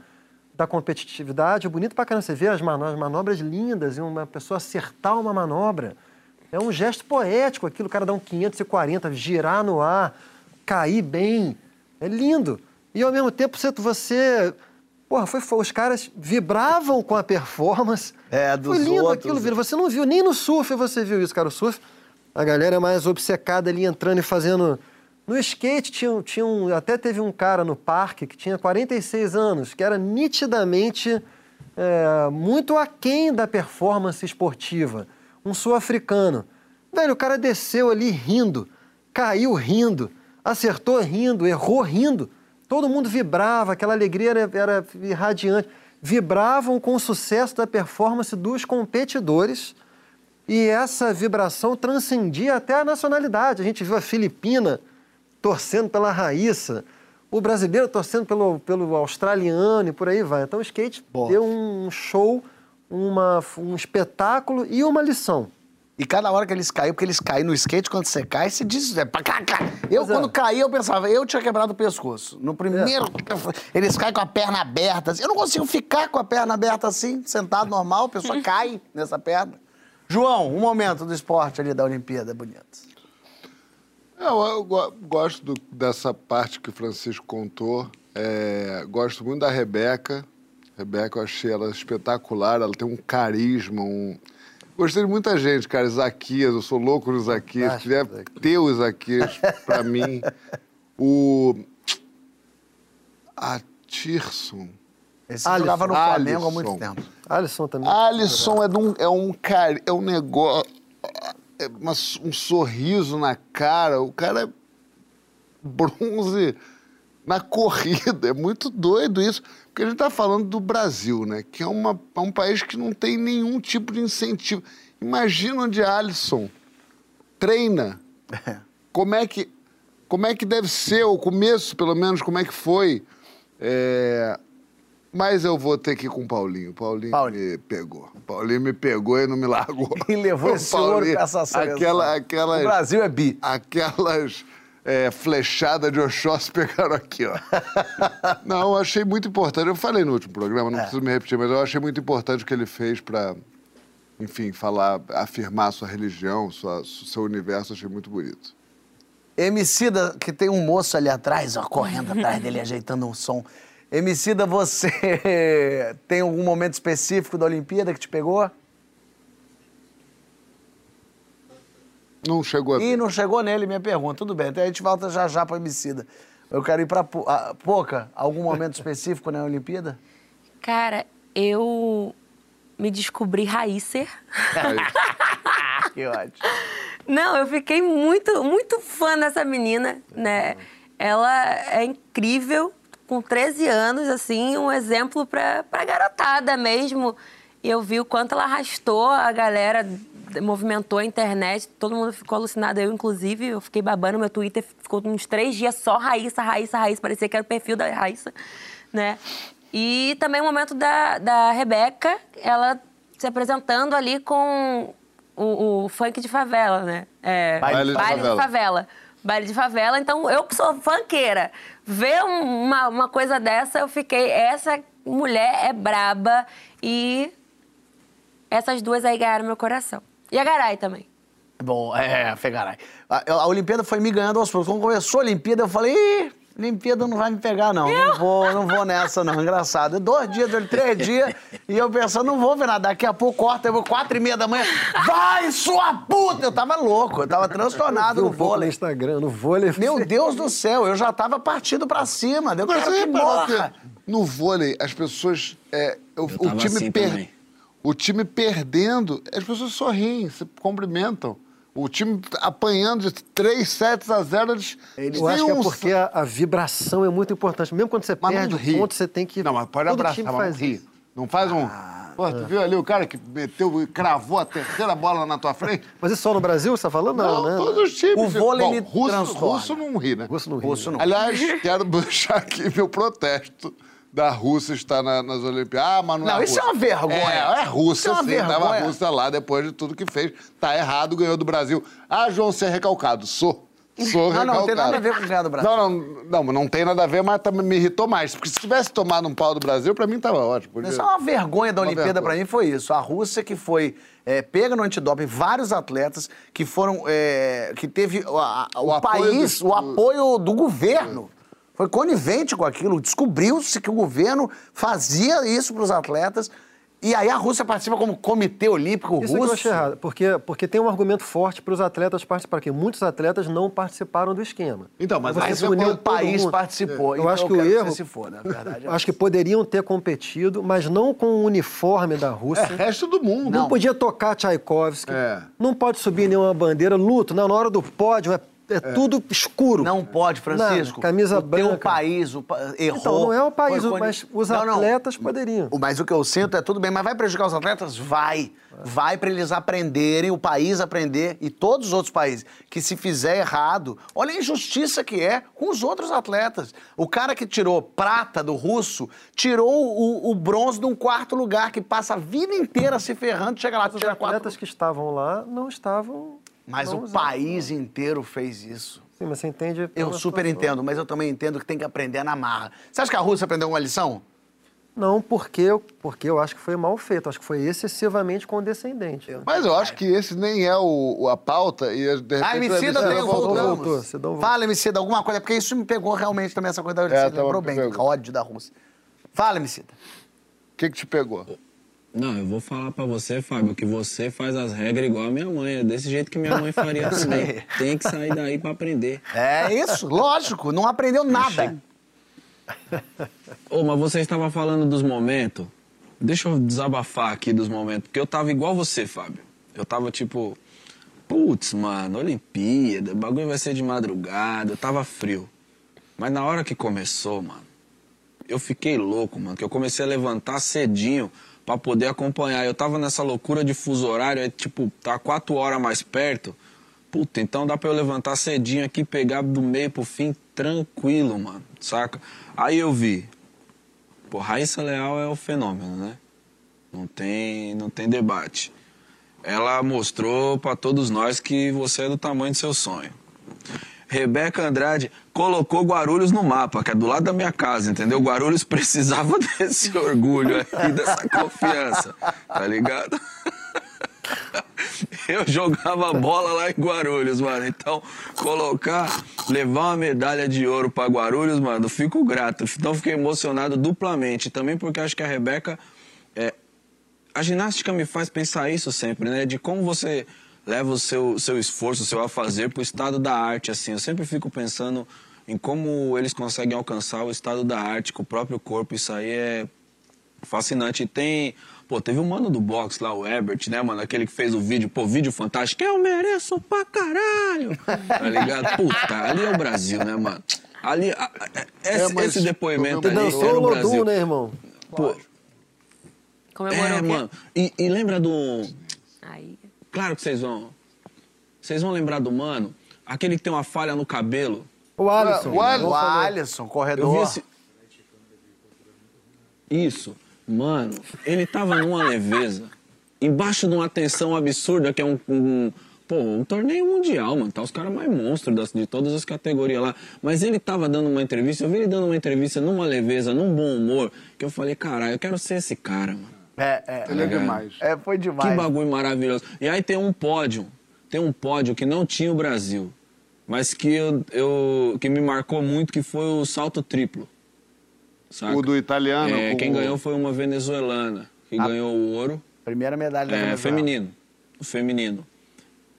da competitividade. É bonito pra caramba, você vê as manobras, manobras lindas e uma pessoa acertar uma manobra. É um gesto poético aquilo, o cara dá um 540, girar no ar, cair bem. É lindo. E ao mesmo tempo você, você porra, foi, foi- os caras vibravam com a performance. É, dos Foi lindo outros. aquilo. Você não viu, nem no surf você viu isso, cara. O surf, a galera é mais obcecada ali entrando e fazendo. No skate tinha, tinha um, até teve um cara no parque que tinha 46 anos, que era nitidamente é, muito aquém da performance esportiva. Um sul-africano. Velho, o cara desceu ali rindo, caiu rindo, acertou rindo, errou rindo. Todo mundo vibrava, aquela alegria era, era irradiante. Vibravam com o sucesso da performance dos competidores e essa vibração transcendia até a nacionalidade. A gente viu a Filipina torcendo pela Raíssa, o brasileiro torcendo pelo, pelo australiano e por aí vai. Então o skate deu um show, uma, um espetáculo e uma lição. E cada hora que eles caíam, porque eles caem no skate, quando você cai, você diz. É, pá, cá, cá. Eu, é. quando caí, eu pensava, eu tinha quebrado o pescoço. No primeiro. Eles caem com a perna aberta. assim. Eu não consigo ficar com a perna aberta assim, sentado normal, a pessoa cai nessa perna. João, um momento do esporte ali da Olimpíada bonito. Eu go- gosto do- dessa parte que o Francisco contou. É, gosto muito da Rebeca. Rebeca, eu achei ela espetacular. Ela tem um carisma, um... Gostei de muita gente, cara. Isaquias, eu sou louco no Isaquias. Queria Isaquias. ter o Isaquias pra mim. O... A Tirson. Esse Alisson. jogava no Flamengo há muito tempo. Alisson também. Alisson é, de um, é um cara, é um negócio, é uma- um sorriso na cara. O cara é bronze na corrida. É muito doido isso. Porque a gente tá falando do Brasil, né? Que é, uma, é um país que não tem nenhum tipo de incentivo. Imagina onde Alisson treina. Como é que como é que deve ser o começo, pelo menos, como é que foi? É, Mas eu vou ter que ir com o Paulinho. Paulinho, Paulinho. me pegou. O Paulinho me pegou e não me largou. E levou O esse ouro pra essa seleção. Aquela, aquelas, O Brasil é bi. Aquelas é, flechadas de Oxóssi pegaram aqui, ó. não, eu achei muito importante. Eu falei no último programa, não É. preciso me repetir, mas eu achei muito importante o que ele fez para, enfim, falar, afirmar sua religião, sua, seu universo. Achei muito bonito. Emicida, que tem um moço ali atrás, ó, correndo atrás dele, ajeitando um som. Emicida, você tem algum momento específico da Olimpíada que te pegou? Não chegou a Ih, não chegou nele minha pergunta. Tudo bem, então a gente volta já já para Emicida. Eu quero ir para Poca. Algum momento específico na Olimpíada? Cara, eu me descobri raícer. que ótimo. Não, eu fiquei muito, muito fã dessa menina, né? Ela é incrível, com 13 anos, assim, um exemplo pra, pra garotada mesmo. E eu vi o quanto ela arrastou a galera, movimentou a internet, todo mundo ficou alucinado, eu inclusive, eu fiquei babando, meu Twitter ficou uns três dias só Raíssa, Raíssa, Raíssa, parecia que era o perfil da Raíssa, né? E também o momento da, da Rebeca, ela se apresentando ali com o, o funk de favela, né? É, Baile de favela. favela. Baile de favela. Então, eu que sou funkeira, ver um- uma, uma coisa dessa, eu fiquei... Essa mulher é braba e essas duas aí ganharam meu coração. E a Garay também. Bom, é, Fegaray. A, a Olimpíada foi me ganhando aos poucos. Quando começou a Olimpíada, eu falei, ih, Olimpíada não vai me pegar, não. Não vou, não vou nessa, não. Engraçado. Dois dias, três dias, e eu pensando, não vou ver nada. Daqui a pouco corta, eu vou quatro e meia da manhã. Vai, sua puta! Eu tava louco, eu tava transtornado Vi no pouco no vôlei. Instagram, no vôlei. Meu Deus do céu, eu já tava partindo pra cima. Eu Mas que morra. no vôlei as pessoas. é, o, o tava time assim per-. O time perdendo, as pessoas sorriem, se cumprimentam. O time apanhando de 3 sets a 0, eles. Eu acho que é um- porque a, a vibração é muito importante. Mesmo quando você Mas perde não ri. ponto, você tem que. Não, mas pode Todo abraçar, time mas faz não ri. Não faz um. Pô, tu viu ali o cara que meteu, cravou a terceira bola na tua frente? Mas isso só no Brasil, você tá falando? Não, né? todos os times. O vôlei Bom, me russo, transforma. russo não ri, né? Russo não ri. Russo não. Aliás, quero deixar aqui meu protesto da Rússia estar na- nas Olimpíadas. Ah, mas não, Não, é isso é uma vergonha. É, é Rússia, Isso é uma sim. Tava a vergonha. Rússia lá depois de tudo que fez. Tá errado, ganhou do Brasil. Ah, João, você é recalcado. Sou. Sou Não, recalcado. não, não tem nada a ver com ganhar do Brasil. Não, não, não, não tem nada a ver, mas também me irritou mais. Porque se tivesse tomado um pau do Brasil, pra mim tava ótimo. Podia- Isso é uma vergonha da Uma Olimpíada vergonha. pra mim foi isso. A Rússia que foi é, pega no antidoping, vários atletas que foram é, que teve a- a- o, O país, do- o apoio do governo. Foi conivente com aquilo. Descobriu-se que o governo fazia isso para os atletas. E aí a Rússia participa como Comitê Olímpico Isso é que eu Russo. achei errado, porque, porque tem um argumento forte para os atletas participarem, porque muitos atletas não participaram do esquema. Então, mas Você aí Mas você o país mundo. participou. Eu então acho que o erro- se for, na verdade. é Acho que poderiam ter competido, mas não com o uniforme da É, Rússia. resto do mundo. Não, podia tocar Tchaikovsky, É. não pode subir nenhuma bandeira, luto, não, na hora do pódio é, é tudo escuro. Não pode, Francisco. Nada, camisa o branca. teu país o errou. Então, não é o país, mas os Não, não. atletas poderiam. O- Mas o que eu sinto é tudo bem, mas vai prejudicar os atletas? Vai. Vai para eles aprenderem, o país aprender e todos os outros países. Que se fizer errado, olha a injustiça que é com os outros atletas. O cara que tirou prata do russo, tirou o, o bronze de um quarto lugar, que passa a vida inteira se ferrando, chega lá, Os tira quatro. atletas que estavam lá não estavam. Mas o país inteiro fez isso. Sim, mas você entende. Eu super entendo, mas eu também entendo que tem que aprender na marra. Você acha que a Rússia aprendeu uma lição? Não, porque, eu- porque eu acho que foi mal feito, acho que foi excessivamente condescendente. Mas eu acho que esse nem é o, a pauta e de repente... Ah, Emicida tem, voltamos. voltou, Sidão voltou. Fala, Emicida, alguma coisa, porque isso me pegou realmente também, essa coisa da É, Emicida, tava lembrou bem, ódio da Rússia. Fala, Emicida. O que que te pegou? Não, eu vou falar pra você, Fábio, que você faz as regras igual a minha mãe. É desse jeito que minha mãe faria também. Tem que sair daí pra aprender. É isso, lógico, não aprendeu nada. Ô, mas você estava falando dos momentos. Deixa eu desabafar aqui dos momentos. Porque eu tava igual você, Fábio. Eu tava tipo. Putz, mano, Olimpíada, o bagulho vai ser de madrugada. Eu tava frio. Mas na hora que começou, mano, eu fiquei louco, mano. Que eu comecei a levantar cedinho pra poder acompanhar. Eu tava nessa loucura de fuso horário, é tipo, tá quatro horas mais perto. Puta, então dá pra eu levantar cedinho aqui, pegar do meio pro fim, tranquilo, mano, saca? Aí eu vi, pô, Raíssa Leal é o fenômeno, né? Não tem, não tem debate. Ela mostrou pra todos nós que você é do tamanho do seu sonho. Rebeca Andrade colocou Guarulhos no mapa, que é do lado da minha casa, entendeu? Guarulhos precisava desse orgulho aí, dessa confiança, tá ligado? Eu jogava bola lá em Guarulhos, mano. Então, colocar, levar uma medalha de ouro pra Guarulhos, mano, fico grato. Então, fiquei emocionado duplamente. Também porque acho que a Rebeca. É, a ginástica me faz pensar isso sempre, né? De como você leva o seu, seu esforço, o seu a fazer pro estado da arte, assim. Eu sempre fico pensando em como eles conseguem alcançar o estado da arte com o próprio corpo. Isso aí é fascinante. E tem Pô, teve um mano do box lá, o Herbert, né, mano? Aquele que fez o vídeo, pô, vídeo fantástico. Eu mereço pra caralho! Tá ligado? Puta, ali é o Brasil, né, mano? Ali, a, a, esse, É, esse depoimento ali Dançou era o o Lodum, Brasil. né, irmão? Pô, Comemorou é, o mano. E, e lembra do... Aí. Claro que vocês vão... Vocês vão lembrar do mano, aquele que tem uma falha no cabelo. O Alisson. O Alisson. O Alisson, Eu vi corredor. esse... Isso. Mano, ele tava numa leveza, embaixo de uma tensão absurda, que é um, um- pô, um torneio mundial, mano. Tá os caras mais monstros das- de todas as categorias lá. Mas ele tava dando uma entrevista, eu vi ele dando uma entrevista numa leveza, num bom humor, que eu falei, caralho, eu quero ser esse cara, mano. É, é. Ele é ligado? demais. É, foi Que demais. bagulho maravilhoso. E aí tem um pódio, tem um pódio que não tinha o Brasil, mas que, eu, eu- que me marcou muito, que foi o salto triplo. Saca? O do italiano. É, com quem ganhou foi uma venezuelana, que Ah. ganhou o ouro. Primeira medalha da É, Venezuela. feminino. O feminino.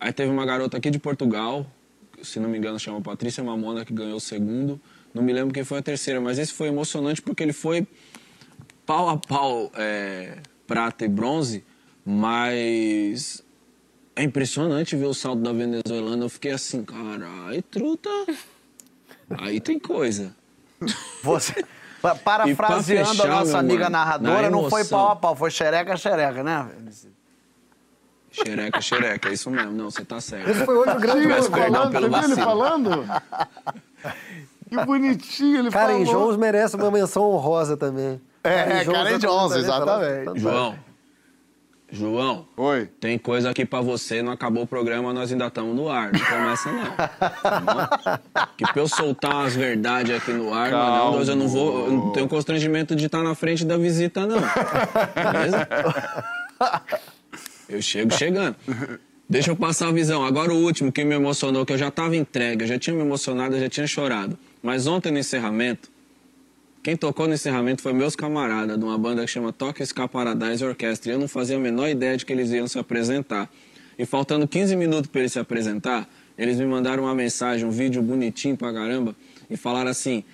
Aí teve uma garota aqui de Portugal, que, se não me engano chama Patrícia Mamona, que ganhou o segundo. Não me lembro quem foi a terceira, mas esse foi emocionante porque ele foi pau a pau é, prata e bronze, mas é impressionante ver o salto da venezuelana. Eu fiquei assim, caralho, truta. Aí tem coisa. Você, pa- parafraseando fechar, a nossa amiga mano, narradora, na não foi pau a pau, foi xereca, xereca, né? Xereca, xereca, é isso mesmo. Não, você tá certo. Esse foi hoje o grande perdão falando, pelo você viu ele falando? Que bonitinho ele Karen falou. Jones merece uma menção honrosa também. É, Karen Jones, também, exatamente. falando- João, João, Oi. tem coisa aqui pra você, não acabou o programa, nós ainda estamos no ar. Não começa não. Tá que pra eu soltar umas verdades aqui no ar, Calma. mano, eu não vou. Eu não tenho constrangimento de estar na frente da visita, não. Beleza? Eu chego chegando. Deixa eu passar a visão. Agora o último que me emocionou, que eu já tava entregue, eu já tinha me emocionado, eu já tinha chorado. Mas ontem no encerramento, quem tocou no encerramento foi meus camaradas, de uma banda que chama Toque Ska Paradise. E eu não fazia a menor ideia de que eles iam se apresentar. E faltando 15 minutos para eles se apresentar, eles me mandaram uma mensagem, um vídeo bonitinho pra caramba, e falaram assim: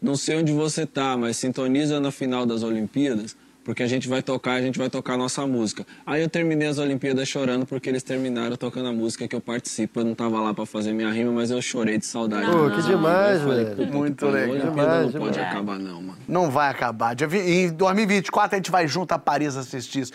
Não sei onde você tá, mas sintoniza na final das Olimpíadas, porque a gente vai tocar, a gente vai tocar a nossa música. Aí eu terminei as Olimpíadas chorando porque eles terminaram tocando a música que eu participo. Eu não tava lá pra fazer minha rima, mas eu chorei de saudade. Pô, que demais, falei, velho. "Puta que Muito legal. A Olimpíada não pode acabar não, mano. Não vai acabar. Em 2024 a gente vai junto a Paris assistir isso.